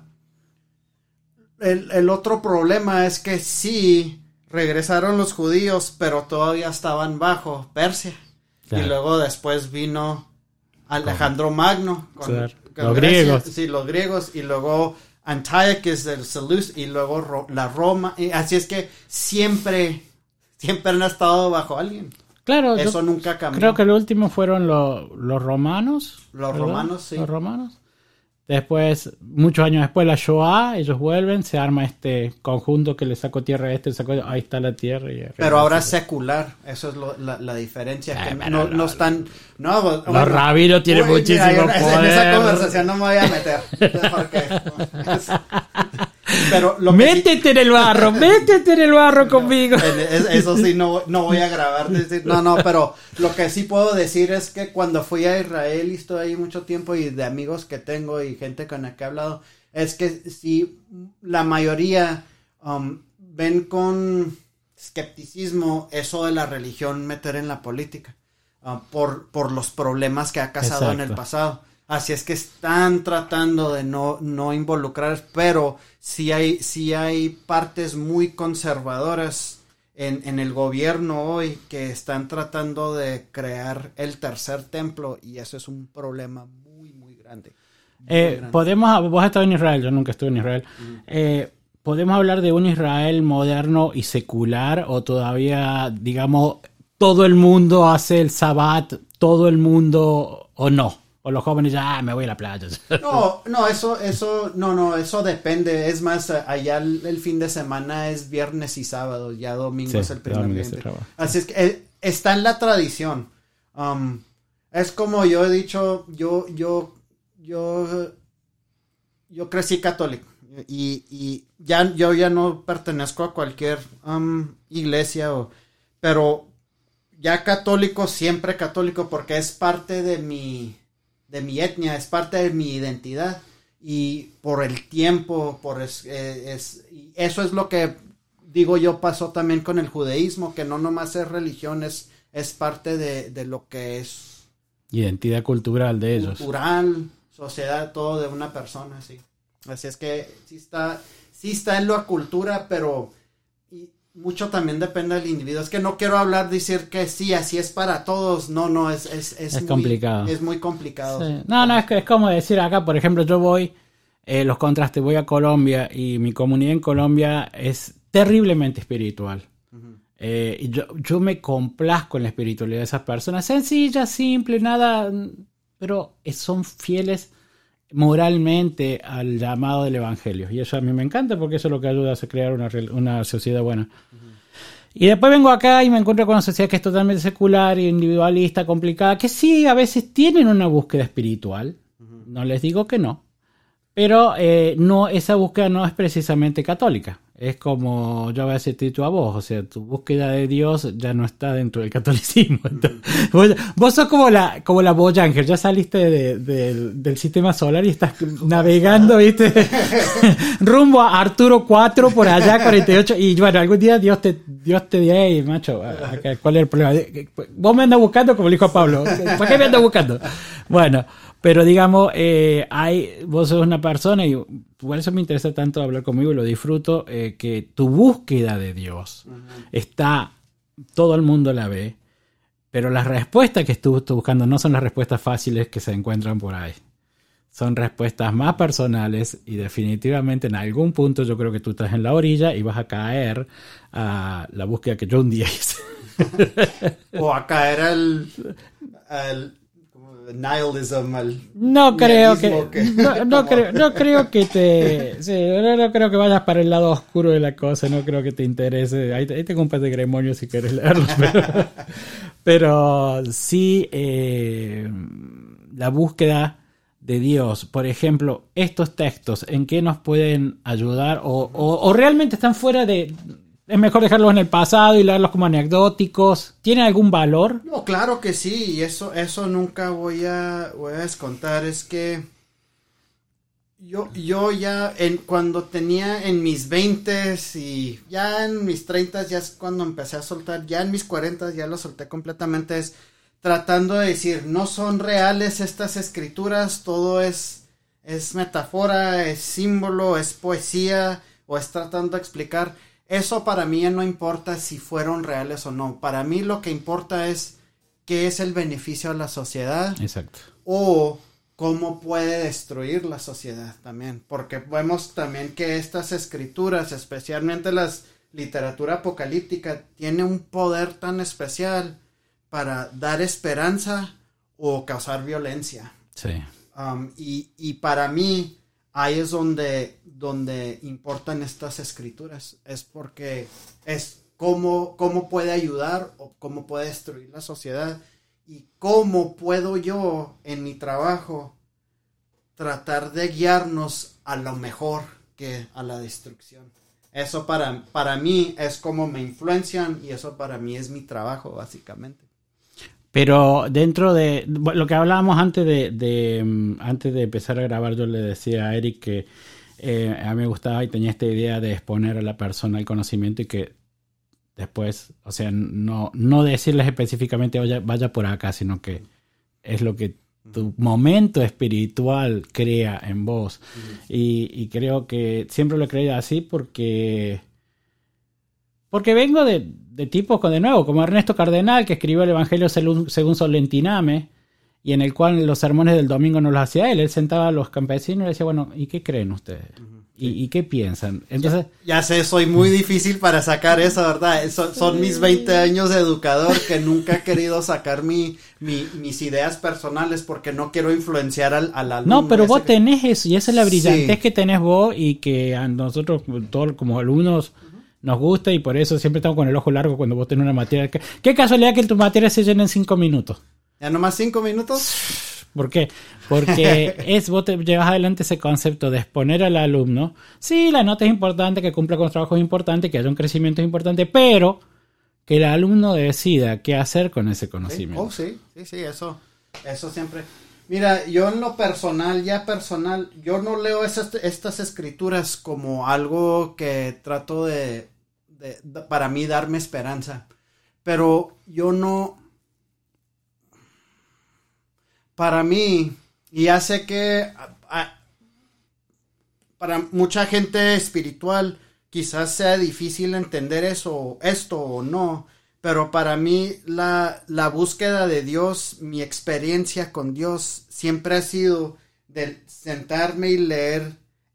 el, el otro problema es que sí, regresaron los judíos, pero todavía estaban bajo Persia. Claro. Y luego después vino Alejandro Magno. con- Claro. Los Grecia. griegos. Sí, los griegos. Y luego Antiochus del Seleucus y luego Ro- la Roma. y así es que siempre, siempre han estado bajo alguien. Claro, yo Eso nunca cambió. creo que el último fueron lo- los romanos. Los ¿verdad? romanos, sí. Los romanos. Después, muchos años después, la Shoah, ellos vuelven, se arma este conjunto que le sacó tierra a este, le sacó, ahí está la tierra. Y Pero ahora es secular, eso es lo- la, la diferencia. Ay, que pero no, no, no están. No, Los bueno, rabinos tienen uy, mira, muchísimo yo en esa- En esa poder. conversación no me voy a meter. porque- pero lo que sí- Métete en el barro, métete en el barro conmigo. Es- Eso sí, no, no voy a grabar. decir- No, no, pero lo que sí puedo decir es que cuando fui a Israel y estoy ahí mucho tiempo y de amigos que tengo y gente con la que he hablado, es que sí, la mayoría um, ven con escepticismo eso de la religión meter en la política ah, por, por los problemas que ha causado en el pasado. Así es que están tratando de no, no involucrar, pero sí hay, sí hay partes muy conservadoras en, en el gobierno hoy que están tratando de crear el tercer templo y eso es un problema muy, muy grande. Muy Eh, grande. podemos, vos has estado en Israel, yo nunca estuve en Israel. Eh, ¿Podemos hablar de un Israel moderno y secular o todavía, digamos, todo el mundo hace el sabbat, todo el mundo o no? O los jóvenes ya, "Ah, me voy a la playa. No, no, eso, eso, no, no, eso depende. Es más, allá el, el fin de semana es viernes y sábado, ya domingo Sí, es el primer trabajo. Así es que eh, está en la tradición. Um, es como yo he dicho, yo, yo, yo, yo crecí católico y, y ya, yo ya no pertenezco a cualquier um, iglesia, o, pero ya católico, siempre católico, porque es parte de mi, de mi etnia, es parte de mi identidad. Y por el tiempo, por es, eh, es- y eso es lo que digo yo pasó también con el judaísmo, que no nomás es religión, es, es parte de, de lo que es Identidad cultural de ellos. cultural, sociedad, todo de una persona, sí. Así es que sí está, sí está en la cultura, pero mucho también depende del individuo. Es que no quiero hablar, decir que sí, así es para todos. No, no, es, es, es, Es muy- complicado. Es muy complicado. Sí. No, no, es, que, es como decir acá, por ejemplo, yo voy, eh, los contrastes, voy a Colombia y mi comunidad en Colombia es terriblemente espiritual. Eh, y yo, yo me complazco en la espiritualidad de esas personas, sencilla, simple, nada, mm, pero son fieles moralmente al llamado del evangelio. Y eso a mí me encanta porque eso es lo que ayuda a crear una, una sociedad buena. Y después vengo acá y me encuentro con una sociedad que es totalmente secular, individualista, complicada, que sí, a veces tienen una búsqueda espiritual. No les digo que no. Pero eh, no, esa búsqueda no es precisamente católica. Es como yo voy a decirte tú a vos, o sea, tu búsqueda de Dios ya no está dentro del catolicismo. Entonces, vos, vos sos como la, como la Voyager, ya saliste de- de- del sistema solar y estás navegando, viste, rumbo a Arturo 4 por allá, 48, y bueno, algún día Dios te, Dios te dirá, "Ey, macho, acá, ¿cuál es el problema? Vos me andas buscando como le dijo a Pablo, ¿para qué me andas buscando? Bueno, pero digamos, eh, hay, vos sos una persona y por eso me interesa tanto hablar conmigo y lo disfruto, eh, que tu búsqueda de Dios está, todo el mundo la ve, pero las respuestas que tú estás buscando no son las respuestas fáciles que se encuentran por ahí. Son respuestas más personales y definitivamente en algún punto yo creo que tú estás en la orilla y vas a caer a la búsqueda que yo un día hice. O a caer al, nihilism, al No creo que, no, creo, no creo que te, sí, no, no creo que vayas para el lado oscuro de la cosa, no creo que te interese. Ahí, ahí tengo un par de gremonios si quieres leerlos, pero, pero sí eh, la búsqueda de Dios, por ejemplo, estos textos, ¿en qué nos pueden ayudar o, o- o realmente están fuera de, es mejor dejarlos en el pasado y leerlos como anecdóticos? ¿Tienen algún valor? No, claro que sí, y eso, eso nunca voy a, voy a descontar, es que yo, yo ya en, cuando tenía en mis 20 y ya en mis 30 ya es cuando empecé a soltar, ya en mis 40 ya lo solté completamente, es tratando de decir, no son reales estas escrituras, todo es, es metáfora, es símbolo, es poesía, o es tratando de explicar. Eso para mí ya no importa si fueron reales o no. Para mí lo que importa es qué es el beneficio a la sociedad Exacto. o cómo puede destruir la sociedad también, porque vemos también que estas escrituras, especialmente las literatura apocalíptica, tiene un poder tan especial para dar esperanza o causar violencia. Sí. Um, y, y, para mí, ahí es donde, donde importan estas escrituras. Es porque es cómo, cómo puede ayudar o cómo puede destruir la sociedad. Y cómo puedo yo, en mi trabajo, tratar de guiarnos a lo mejor que a la destrucción. Eso para, para mí es como me influencian y eso para mí es mi trabajo, básicamente. Pero dentro de lo que hablábamos antes de, mm, antes de empezar a grabar, yo le decía a Eric que eh, a mí me gustaba y tenía esta idea de exponer a la persona el conocimiento y que después, o sea, no, no decirles específicamente vaya, vaya por acá, sino que es lo que tu momento espiritual crea en vos. y, y, creo que siempre lo he creído así porque porque vengo de, de tipos, de nuevo, como Ernesto Cardenal, que escribió el Evangelio según, Solentiname, y en el cual los sermones del domingo no los hacía él. Él sentaba a los campesinos y le decía, bueno, ¿y qué creen ustedes? ¿Y, qué piensan? Entonces, ya, sé, soy muy difícil para sacar eso, ¿verdad? son mis 20 años de educador que nunca he querido sacar mi, mis ideas personales porque no quiero influenciar al, al alumno. No, pero vos tenés eso y esa es la brillantez que tenés vos y que a nosotros, todos como alumnos, nos gusta y por eso siempre estamos con el ojo largo cuando vos tenés una materia. ¿Qué casualidad que tu materia se llena en cinco minutos? ¿Ya nomás cinco minutos? ¿Por qué? Porque es, vos te llevas adelante ese concepto de exponer al alumno. Sí, la nota es importante, que cumpla con trabajos importantes, que haya un crecimiento importante, pero que el alumno decida qué hacer con ese conocimiento. Oh, sí, sí, sí, eso, eso siempre. Mira, yo en lo personal, ya personal, yo no leo esas, estas escrituras como algo que trato de para mí darme esperanza. Pero yo no, para mí, y ya sé que para mucha gente espiritual quizás sea difícil entender eso, esto o no, pero para mí la, la búsqueda de Dios, mi experiencia con Dios siempre ha sido de sentarme y leer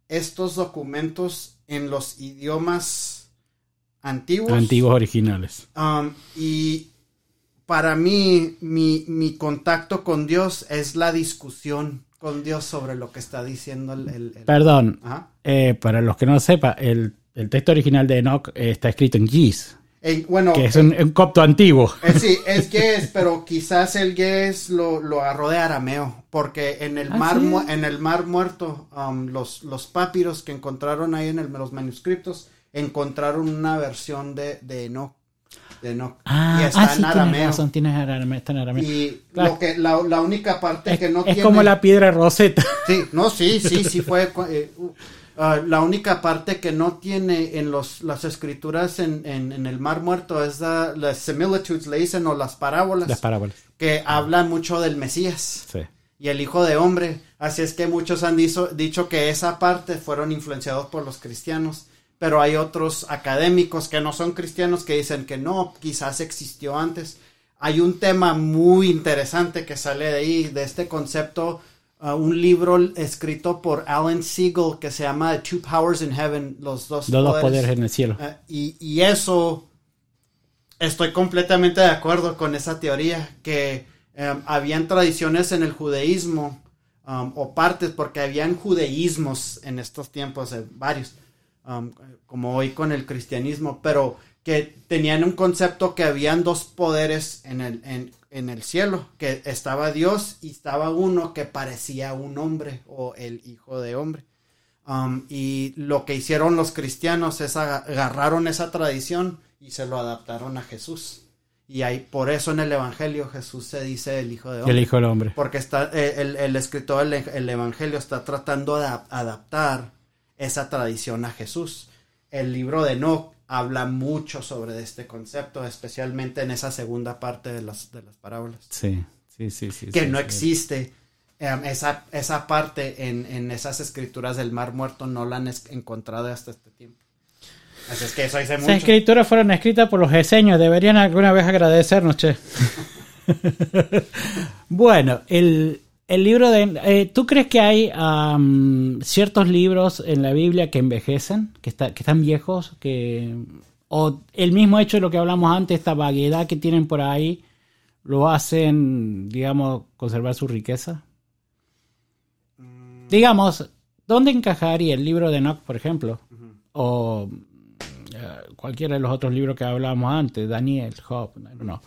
estos documentos en los idiomas antiguos. Antiguos originales. Um, y para mí, mi, contacto con Dios es la discusión con Dios sobre lo que está diciendo el... Perdón, eh, para los que no sepan, el, texto original de Enoch está escrito en Gis. bueno, que es un, copto antiguo. Eh, sí, es Gis, pero quizás el Gis lo, lo agarró de arameo, porque en el, ¿Ah, mar, en el mar muerto, um, los, los papiros que encontraron ahí en los manuscritos encontraron una versión de, de Enoch. De Enoch. Ah, y está ah, en arameo. Tienes arameo, está en arameo. Y lo que, la, la, única parte que no es tiene. Es como la piedra roseta. Sí, no, sí, sí, sí fue. Eh, uh, uh, la única parte que no tiene en los, las escrituras en, en, en el Mar Muerto es la, las similitudes, le dicen, o las parábolas. Las parábolas. Que hablan mucho del Mesías. Sí. Y el Hijo de Hombre. Así es que muchos han dicho, dicho que esa parte fueron influenciados por los cristianos pero hay otros académicos que no son cristianos que dicen que no, quizás existió antes. Hay un tema muy interesante que sale de ahí, de este concepto, uh, un libro escrito por Alan Siegel que se llama The Two Powers in Heaven, los dos, poderes. en el cielo. Uh, y, eso, estoy completamente de acuerdo con esa teoría, que um, habían tradiciones en el judaísmo, um, o partes, porque habían judaísmos en estos tiempos, eh, varios Um, como hoy con el cristianismo, pero que tenían un concepto que habían dos poderes en el, en, el cielo, que estaba Dios y estaba uno que parecía un hombre o el hijo de hombre. Um, y lo que hicieron los cristianos es agarraron esa tradición y se lo adaptaron a Jesús. Y ahí, por eso en el Evangelio Jesús se dice el Hijo de Hombre. El Hijo del Hombre. Porque está, eh, el, el, escritor del Evangelio está tratando de adaptar esa tradición a Jesús. El libro de Enoch habla mucho sobre este concepto, especialmente en esa segunda parte de las, de las parábolas. Sí, sí, sí, sí. Que no existe. Em, esa, esa parte en, en, esas escrituras del Mar Muerto no la han encontrado hasta este tiempo. Así es que eso dice mucho. Esas escrituras fueron escritas por los eseños. Deberían alguna vez agradecernos, che. bueno, el, El libro de... eh, ¿Tú crees que hay am, ciertos libros en la Biblia que envejecen, que, está- que están viejos, que... O el mismo hecho de lo que hablamos antes, esta vaguedad que tienen por ahí, lo hacen, digamos, conservar su riqueza? Digamos, ¿dónde encajaría el libro de Enoch, por ejemplo? O eh, cualquiera de los otros libros que hablábamos antes, Daniel, Job, no, no.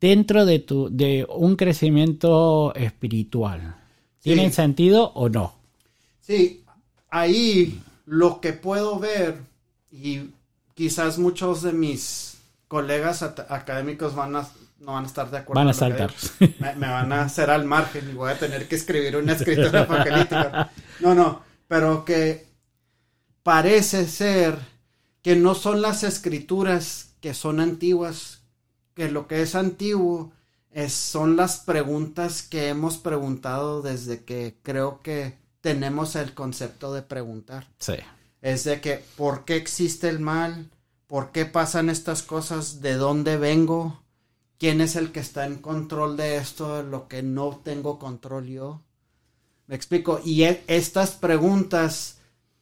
Dentro de tu, de un crecimiento espiritual. ¿Tienen Sí. sentido o no? Sí, ahí lo que puedo ver, y quizás muchos de mis colegas académicos van a, no van a estar de acuerdo. Van a saltar. Me, me van a hacer al margen y voy a tener que escribir una escritura apocalíptica. No, no, pero que parece ser que no son las escrituras que son antiguas, que lo que es antiguo es, son las preguntas que hemos preguntado desde que creo que tenemos el concepto de preguntar. Sí. Es de que, ¿por qué existe el mal? ¿Por qué pasan estas cosas? ¿De dónde vengo? ¿Quién es el que está en control de esto? de Lo que no tengo control yo. Me explico. Y e- estas preguntas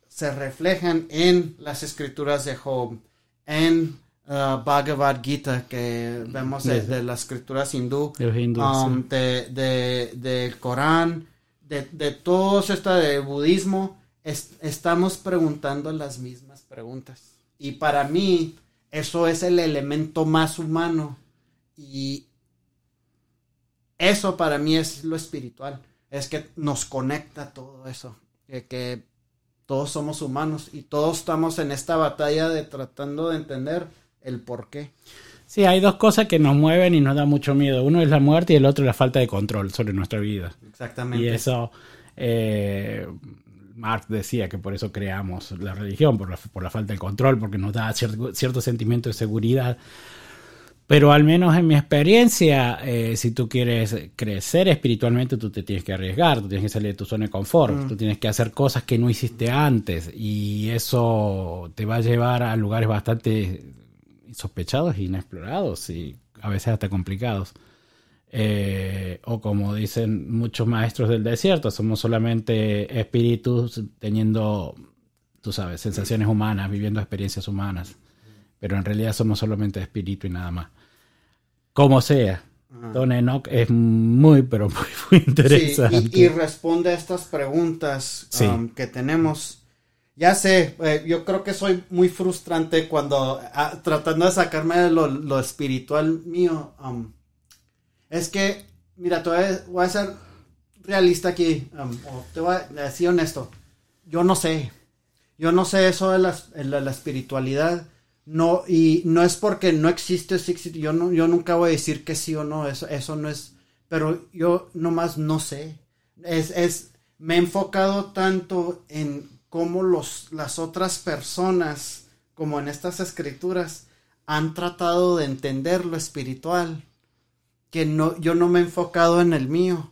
se reflejan en las escrituras de Job, en uh, Bhagavad Gita, que vemos de, de las escrituras hindú, hindúes, um, sí. de, de- del Corán, de, de todos esta de budismo, es- estamos preguntando las mismas preguntas. Y para mí, eso es el elemento más humano. Y eso para mí es lo espiritual. Es que nos conecta todo eso. Que todos somos humanos y todos estamos en esta batalla de tratando de entender el por qué. Sí, hay dos cosas que nos mueven y nos da mucho miedo. Uno es la muerte y el otro es la falta de control sobre nuestra vida. Exactamente. Y eso, eh, Marx decía que por eso creamos la religión, por la, por la falta de control, porque nos da cierto, cierto sentimiento de seguridad. Pero al menos en mi experiencia, eh, si tú quieres crecer espiritualmente, tú te tienes que arriesgar, tú tienes que salir de tu zona de confort, tú tienes que hacer cosas que no hiciste antes y eso te va a llevar a lugares bastante insospechados e inexplorados y a veces hasta complicados. Eh, o como dicen muchos maestros del desierto, somos solamente espíritus teniendo, tú sabes, sensaciones humanas, viviendo experiencias humanas. Pero en realidad somos solamente espíritu y nada más. Como sea. Don Enoch es muy, pero muy, muy interesante. Sí, y, y responde a estas preguntas Sí. um, que tenemos. Ya sé, eh, yo creo que soy muy frustrante cuando ah, tratando de sacarme lo, lo espiritual mío. um, es que, mira, te voy a, ser realista aquí, um, o te voy a decir honesto. Yo no sé. Yo no sé eso de la, la- espiritualidad. No, y no es porque no existe, existe. Yo, no, yo nunca voy a decir que sí o no. Eso, eso no es. Pero yo nomás no sé. Es, es, me he enfocado tanto en cómo los, las otras personas, como en estas escrituras, han tratado de entender lo espiritual, que no, yo no me he enfocado en el mío.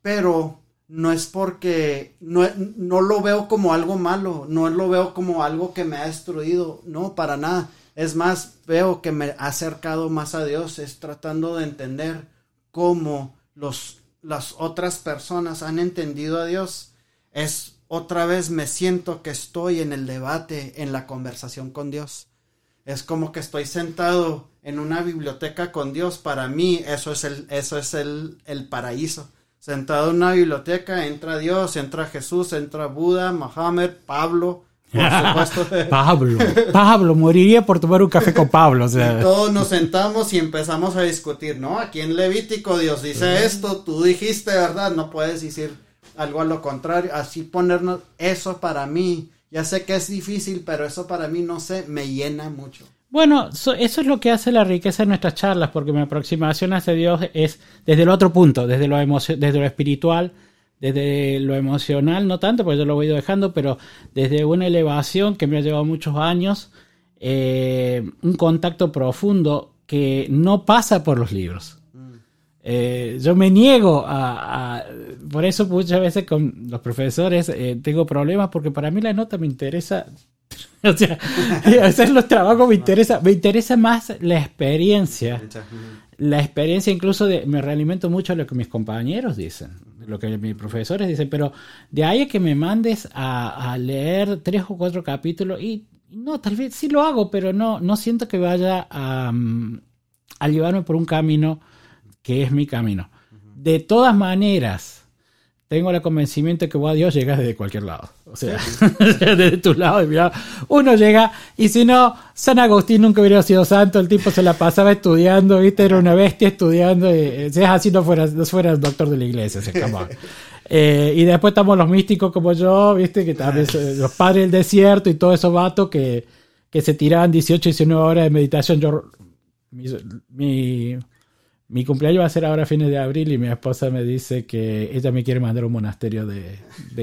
Pero no es porque no, no lo veo como algo malo, no lo veo como algo que me ha destruido, no, para nada. Es más, veo que me ha acercado más a Dios, es tratando de entender cómo los, las otras personas han entendido a Dios. Es otra vez me siento que estoy en el debate, en la conversación con Dios. Es como que estoy sentado en una biblioteca con Dios. Para mí eso es el, eso es el, el paraíso. Sentado en una biblioteca, entra Dios, entra Jesús, entra Buda, Mohammed, Pablo, por supuesto. Pablo, Pablo, moriría por tomar un café con Pablo. O sea, Todos nos sentamos y empezamos a discutir, ¿no? Aquí en Levítico Dios dice esto, tú dijiste, ¿verdad? No puedes decir algo a lo contrario. Así ponernos, eso para mí, ya sé que es difícil, pero eso para mí, no sé, me llena mucho. Bueno, so- eso es lo que hace la riqueza de nuestras charlas, porque mi aproximación hacia Dios es desde el otro punto, desde lo, desde lo espiritual, desde lo emocional, no tanto, porque yo lo voy dejando, pero desde una elevación que me ha llevado muchos años, eh, un contacto profundo que no pasa por los libros. Eh, yo me niego a, Por eso muchas veces con los profesores eh, tengo problemas porque para mí la nota me interesa... o sea, hacer los trabajos me interesa, me interesa más la experiencia. La experiencia incluso de... Me realimento mucho a lo que mis compañeros dicen. lo que mis profesores dicen, pero de ahí a que me mandes a, leer tres o cuatro capítulos y no, tal vez sí lo hago, pero no, no siento que vaya a, mm, a llevarme por un camino que es mi camino. De todas maneras, tengo el convencimiento de que vos a Dios llegas desde cualquier lado. O sea, desde tu lado, mira, uno llega y si no, San Agustín nunca hubiera sido santo, el tipo se la pasaba estudiando, viste, era una bestia estudiando, y, eh, si es así no fuera, no fuera el doctor de la iglesia, se eh, y después estamos los místicos como yo, viste, que también los padres del desierto y todos esos vatos que, que se tiraban 18, 19 horas de meditación. Yo, mi mi cumpleaños va a ser ahora a fines de abril y mi esposa me dice que ella me quiere mandar a un monasterio de,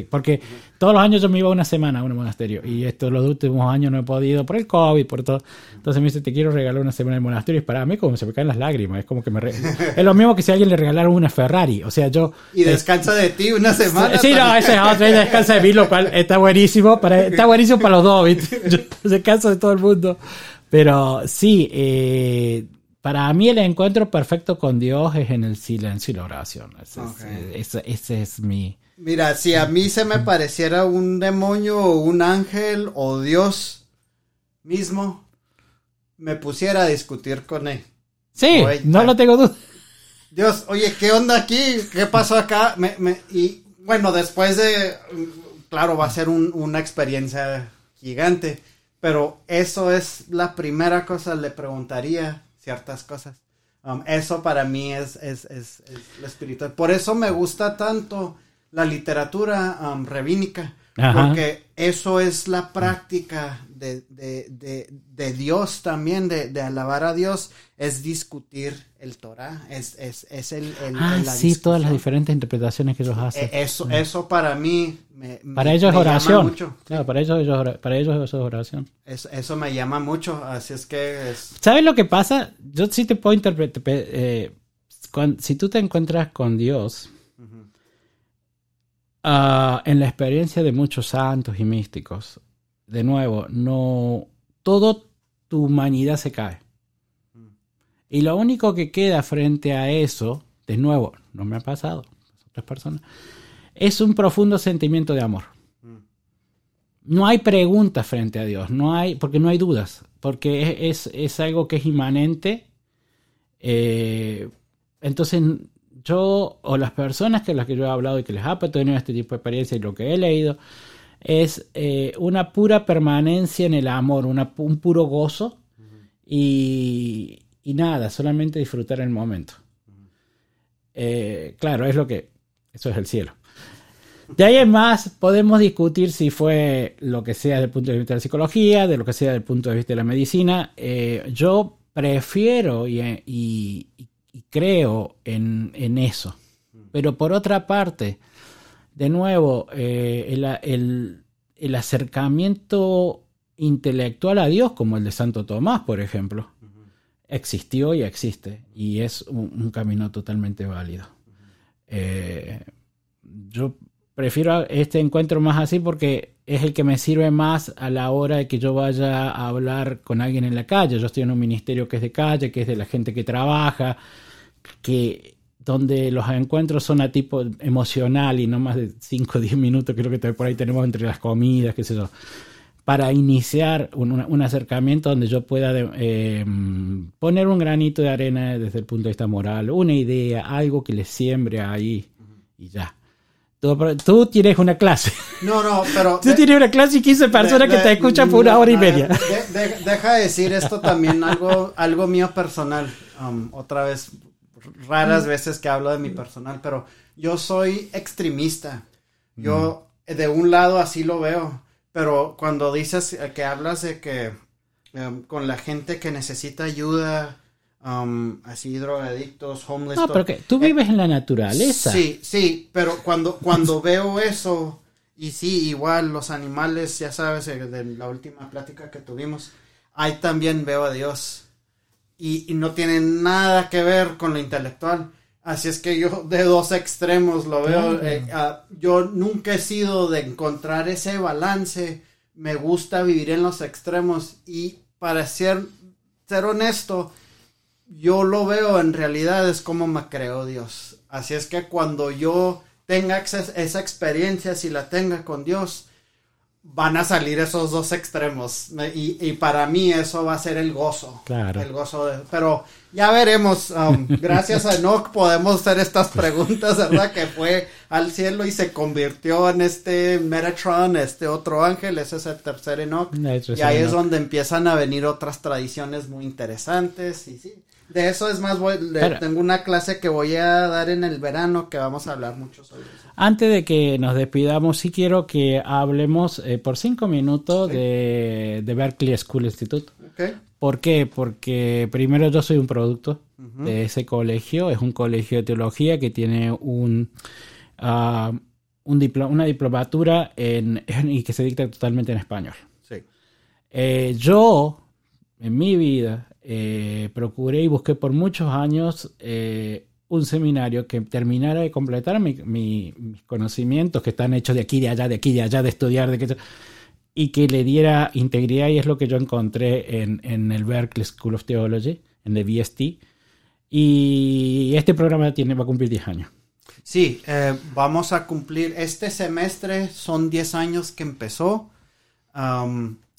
Porque todos los años yo me iba una semana a un monasterio y estos los últimos años no he podido por el COVID, por todo. Entonces me dice, te quiero regalar una semana en el monasterio y para mí como se me caen las lágrimas. Es como que me... es lo mismo que si a alguien le regalaron una Ferrari. O sea, yo... Y descansa de ti una semana. Sí, no, ese es otro, descansa de mí, lo cual está buenísimo. Para, está buenísimo para los dos, Yo descanso de todo el mundo. Pero sí, eh para mí el encuentro perfecto con Dios es en el silencio y la oración. Ese, es, mi... Mira, si a mí se me pareciera un demonio o un ángel o Dios mismo, me pusiera a discutir con él. Sí, no lo tengo duda. Dios, oye, ¿qué onda aquí? ¿Qué pasó acá? y bueno, después de, claro, va a ser una experiencia gigante, pero eso es la primera cosa le preguntaría ciertas cosas. Um, eso para mí es, es, es, lo espiritual. Por eso me gusta tanto la literatura um, rabínica, porque eso es la práctica de, de, de, de Dios también, de, alabar a Dios, es discutir el Torah, es, es, es el... el ah, sí, todas las diferentes interpretaciones que ellos hacen. E, eso, eso para mí para ellos es oración. Claro, para ellos, para ellos eso es oración. Eso, me llama mucho, así es que... ¿Sabes lo que pasa? Yo sí te puedo interpretar... Eh, si tú te encuentras con Dios, ah, en la experiencia de muchos santos y místicos, de nuevo, no... Toda tu humanidad se cae. Mm. Y lo único que queda frente a eso, de nuevo, no me ha pasado, otras personas es un profundo sentimiento de amor. No hay preguntas frente a Dios, no hay, porque no hay dudas, porque es, algo que es inmanente. Eh, entonces, yo o las personas que las que yo he hablado y que les ha tenido este tipo de experiencia y lo que he leído, es eh, una pura permanencia en el amor, un puro gozo y, nada, solamente disfrutar el momento. Eh, claro, es lo que, eso es el cielo. De ahí en más, podemos discutir si fue lo que sea desde el punto de vista de la psicología, de lo que sea desde el punto de vista de la medicina. Eh, yo prefiero y, creo en, eso. Pero por otra parte, de nuevo, eh, el, acercamiento intelectual a Dios, como el de Santo Tomás, por ejemplo, existió y existe. Y es un, camino totalmente válido. Eh, yo prefiero este encuentro más así porque es el que me sirve más a la hora de que yo vaya a hablar con alguien en la calle. Yo estoy en un ministerio que es de calle, que es de la gente que trabaja, que donde los encuentros son a tipo emocional y no más de 5 o 10 minutos, creo que por ahí tenemos entre las comidas, qué sé yo, para iniciar un, acercamiento donde yo pueda eh, poner un granito de arena desde el punto de vista moral, una idea, algo que le siembre ahí y ya. Tú, tienes una clase. No, no, pero. Tú tienes una clase y 15 personas que te escuchan por una hora y media. deja de decir esto también, algo, algo mío personal. Um, otra vez, raras veces que hablo de mi personal, pero yo soy extremista. Yo, de un lado, así lo veo. Pero cuando dices que hablas de que um, con la gente que necesita ayuda Um, así drogadictos, homeless. No, pero que tú eh, vives en la naturaleza. Sí, sí, pero cuando, cuando veo eso, y sí, igual los animales, ya sabes, eh, de la última plática que tuvimos, ahí también veo a Dios. Y, no tiene nada que ver con lo intelectual. Así es que yo de dos extremos lo veo. Eh, ah, yo nunca he sido de encontrar ese balance. Me gusta vivir en los extremos. Y para ser, ser honesto, yo lo veo en realidad es como me creó Dios. Así es que cuando yo tenga acces- esa experiencia, si la tenga con Dios, van a salir esos dos extremos. Y, y para mí eso va a ser el gozo. Claro. El gozo de- pero ya veremos. um, gracias a Enoch podemos hacer estas preguntas, ¿verdad? Que fue al cielo y se convirtió en este Metatron, este otro ángel. Ese es el tercer Enoch. Y ahí es donde empiezan a venir otras tradiciones muy interesantes. Y sí. De eso es más, voy- le- tengo una clase que voy a dar en el verano que vamos a hablar mucho sobre eso. Antes de que nos despidamos, sí quiero que hablemos eh, por cinco minutos de, de Berkeley School Institute. ¿Por qué? Porque primero yo soy un producto de ese colegio. Es un colegio de teología que tiene un, ah, un diplo- una diplomatura en, y que se dicta totalmente en español. Sí. Eh, yo, en mi vida, eh, procuré y busqué por muchos años eh, un seminario que terminara de completar mi- mi- mis conocimientos que están hechos de aquí, de allá, de aquí, de allá, de estudiar, de que y que le diera integridad y es lo que yo encontré en, en el Berkeley School of Theology, en el VST. Y este programa tiene, va a cumplir 10 años. Sí, eh, vamos a cumplir este semestre, son 10 años que empezó.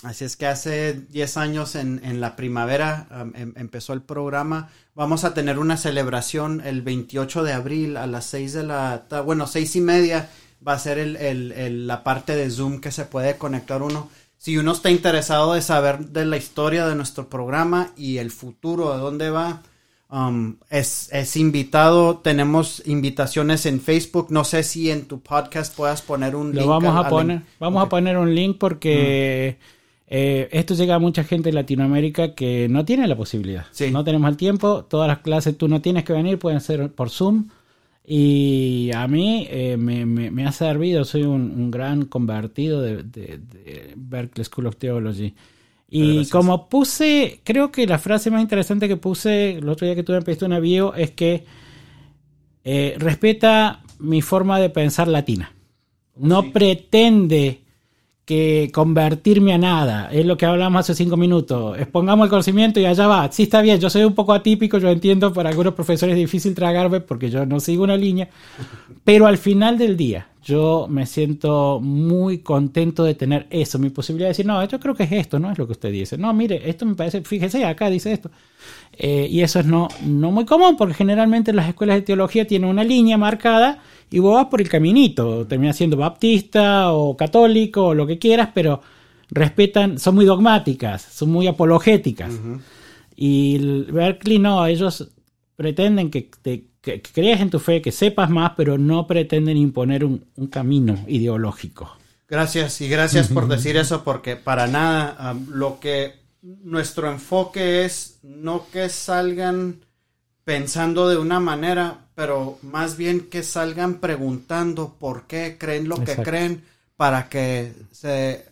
Así es que hace 10 años en, en la primavera em- empezó el programa. Vamos a tener una celebración el 28 de abril a las 6 de la ta- bueno, 6 y media va a ser el- el- el- la parte de Zoom que se puede conectar uno. Si uno está interesado de saber de la historia de nuestro programa y el futuro, de dónde va, Um, es, es invitado, tenemos invitaciones en Facebook. No sé si en tu podcast puedas poner un Lo link vamos a poner, vamos a poner un link porque eh, esto llega a mucha gente de Latinoamérica que no tiene la posibilidad. Sí. No tenemos el tiempo, todas las clases tú no tienes que venir, pueden ser por Zoom. Y a mí eh, me, me- me ha servido, soy un, un gran convertido de, de- de Berkeley School of Theology. Y Gracias. como puse, creo que la frase más interesante que puse el otro día que tuve en una bio es que eh, respeta mi forma de pensar latina. No Sí. pretende que convertirme a nada. Es lo que hablamos hace cinco minutos. Expongamos el conocimiento y allá va. Sí está bien, yo soy un poco atípico, yo entiendo para algunos profesores es difícil tragarme porque yo no sigo una línea. Pero al final del día, yo me siento muy contento de tener eso, mi posibilidad de decir, no, yo creo que es esto, no es lo que usted dice. No, mire, esto me parece, fíjese, acá dice esto. Eh, y eso es no, no muy común porque generalmente las escuelas de teología tienen una línea marcada y vos vas por el caminito, terminas siendo baptista o católico o lo que quieras, pero respetan, son muy dogmáticas, son muy apologéticas. Y el Berkeley no, ellos pretenden que, te, que creas en tu fe, que sepas más, pero no pretenden imponer un, un camino ideológico. Gracias y gracias por decir eso porque para nada um, lo que nuestro enfoque es no que salgan pensando de una manera, pero más bien que salgan preguntando por qué creen lo que creen para que se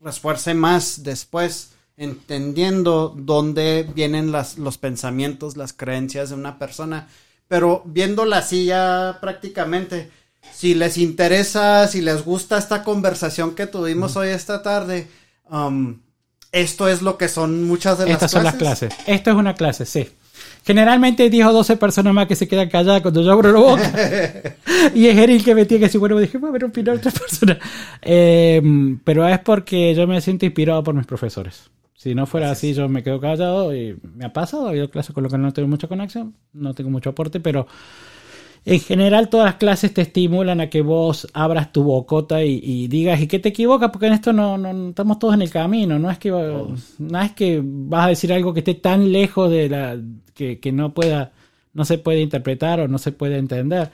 refuerce más después entendiendo dónde vienen las, los pensamientos, las creencias de una persona, pero viéndola así ya prácticamente, si les interesa, si les gusta esta conversación que tuvimos hoy esta tarde, um, esto es lo que son muchas de las Estas clases. son las clases. Esto es una clase, sí. Generalmente hay 10 o 12 personas más que se quedan calladas cuando yo abro la boca. y es Eric que me tiene que decir, bueno, dije, voy a ver opinar otra persona. Eh, pero es porque yo me siento inspirado por mis profesores. Si no fuera así, yo me quedo callado y me ha pasado. Ha habido clases con las que no tengo mucha conexión, no tengo mucho aporte, pero en general todas las clases te estimulan a que vos abras tu bocota y, y digas, ¿y qué te equivocas? Porque en esto no, no- no- estamos todos en el camino, no es que no es que vas a decir algo que esté tan lejos de la que, que no pueda, no se puede interpretar o no se puede entender.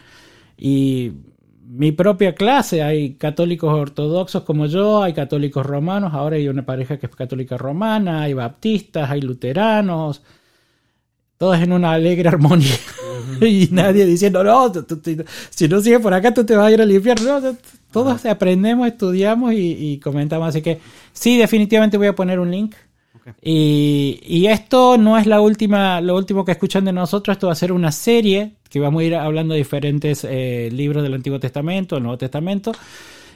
Y mi propia clase, hay católicos ortodoxos como yo, hay católicos romanos, ahora hay una pareja que es católica romana, hay baptistas, hay luteranos, todos en una alegre armonía. y nadie diciendo, no, tú- tú- tú- si no sigues por acá, tú te vas a ir al infierno. No, todos aprendemos, estudiamos y, y comentamos. Así que sí, definitivamente voy a poner un link. Y, y esto no es la última, lo último que escuchan de nosotros, esto va a ser una serie que vamos a ir hablando de diferentes eh, libros del Antiguo Testamento, del Nuevo Testamento,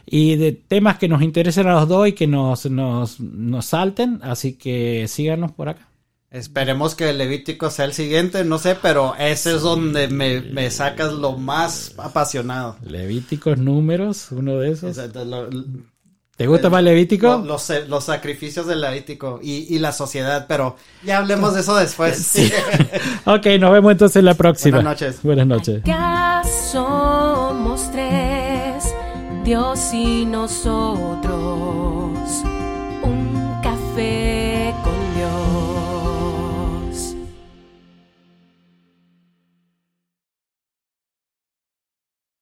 y de temas que nos interesen a los dos y que nos, nos, nos salten, así que síganos por acá. Esperemos que el Levítico sea el siguiente, no sé, pero ese es donde me, me sacas lo más apasionado. Levíticos, números, uno de esos. Exacto, lo- ¿Te gusta más Levítico? lo- los, los sacrificios del Levítico y, y la sociedad, pero ya hablemos de eso después. Ok, nos vemos entonces la próxima. Buenas noches. Buenas noches. Somos tres, Dios y nosotros.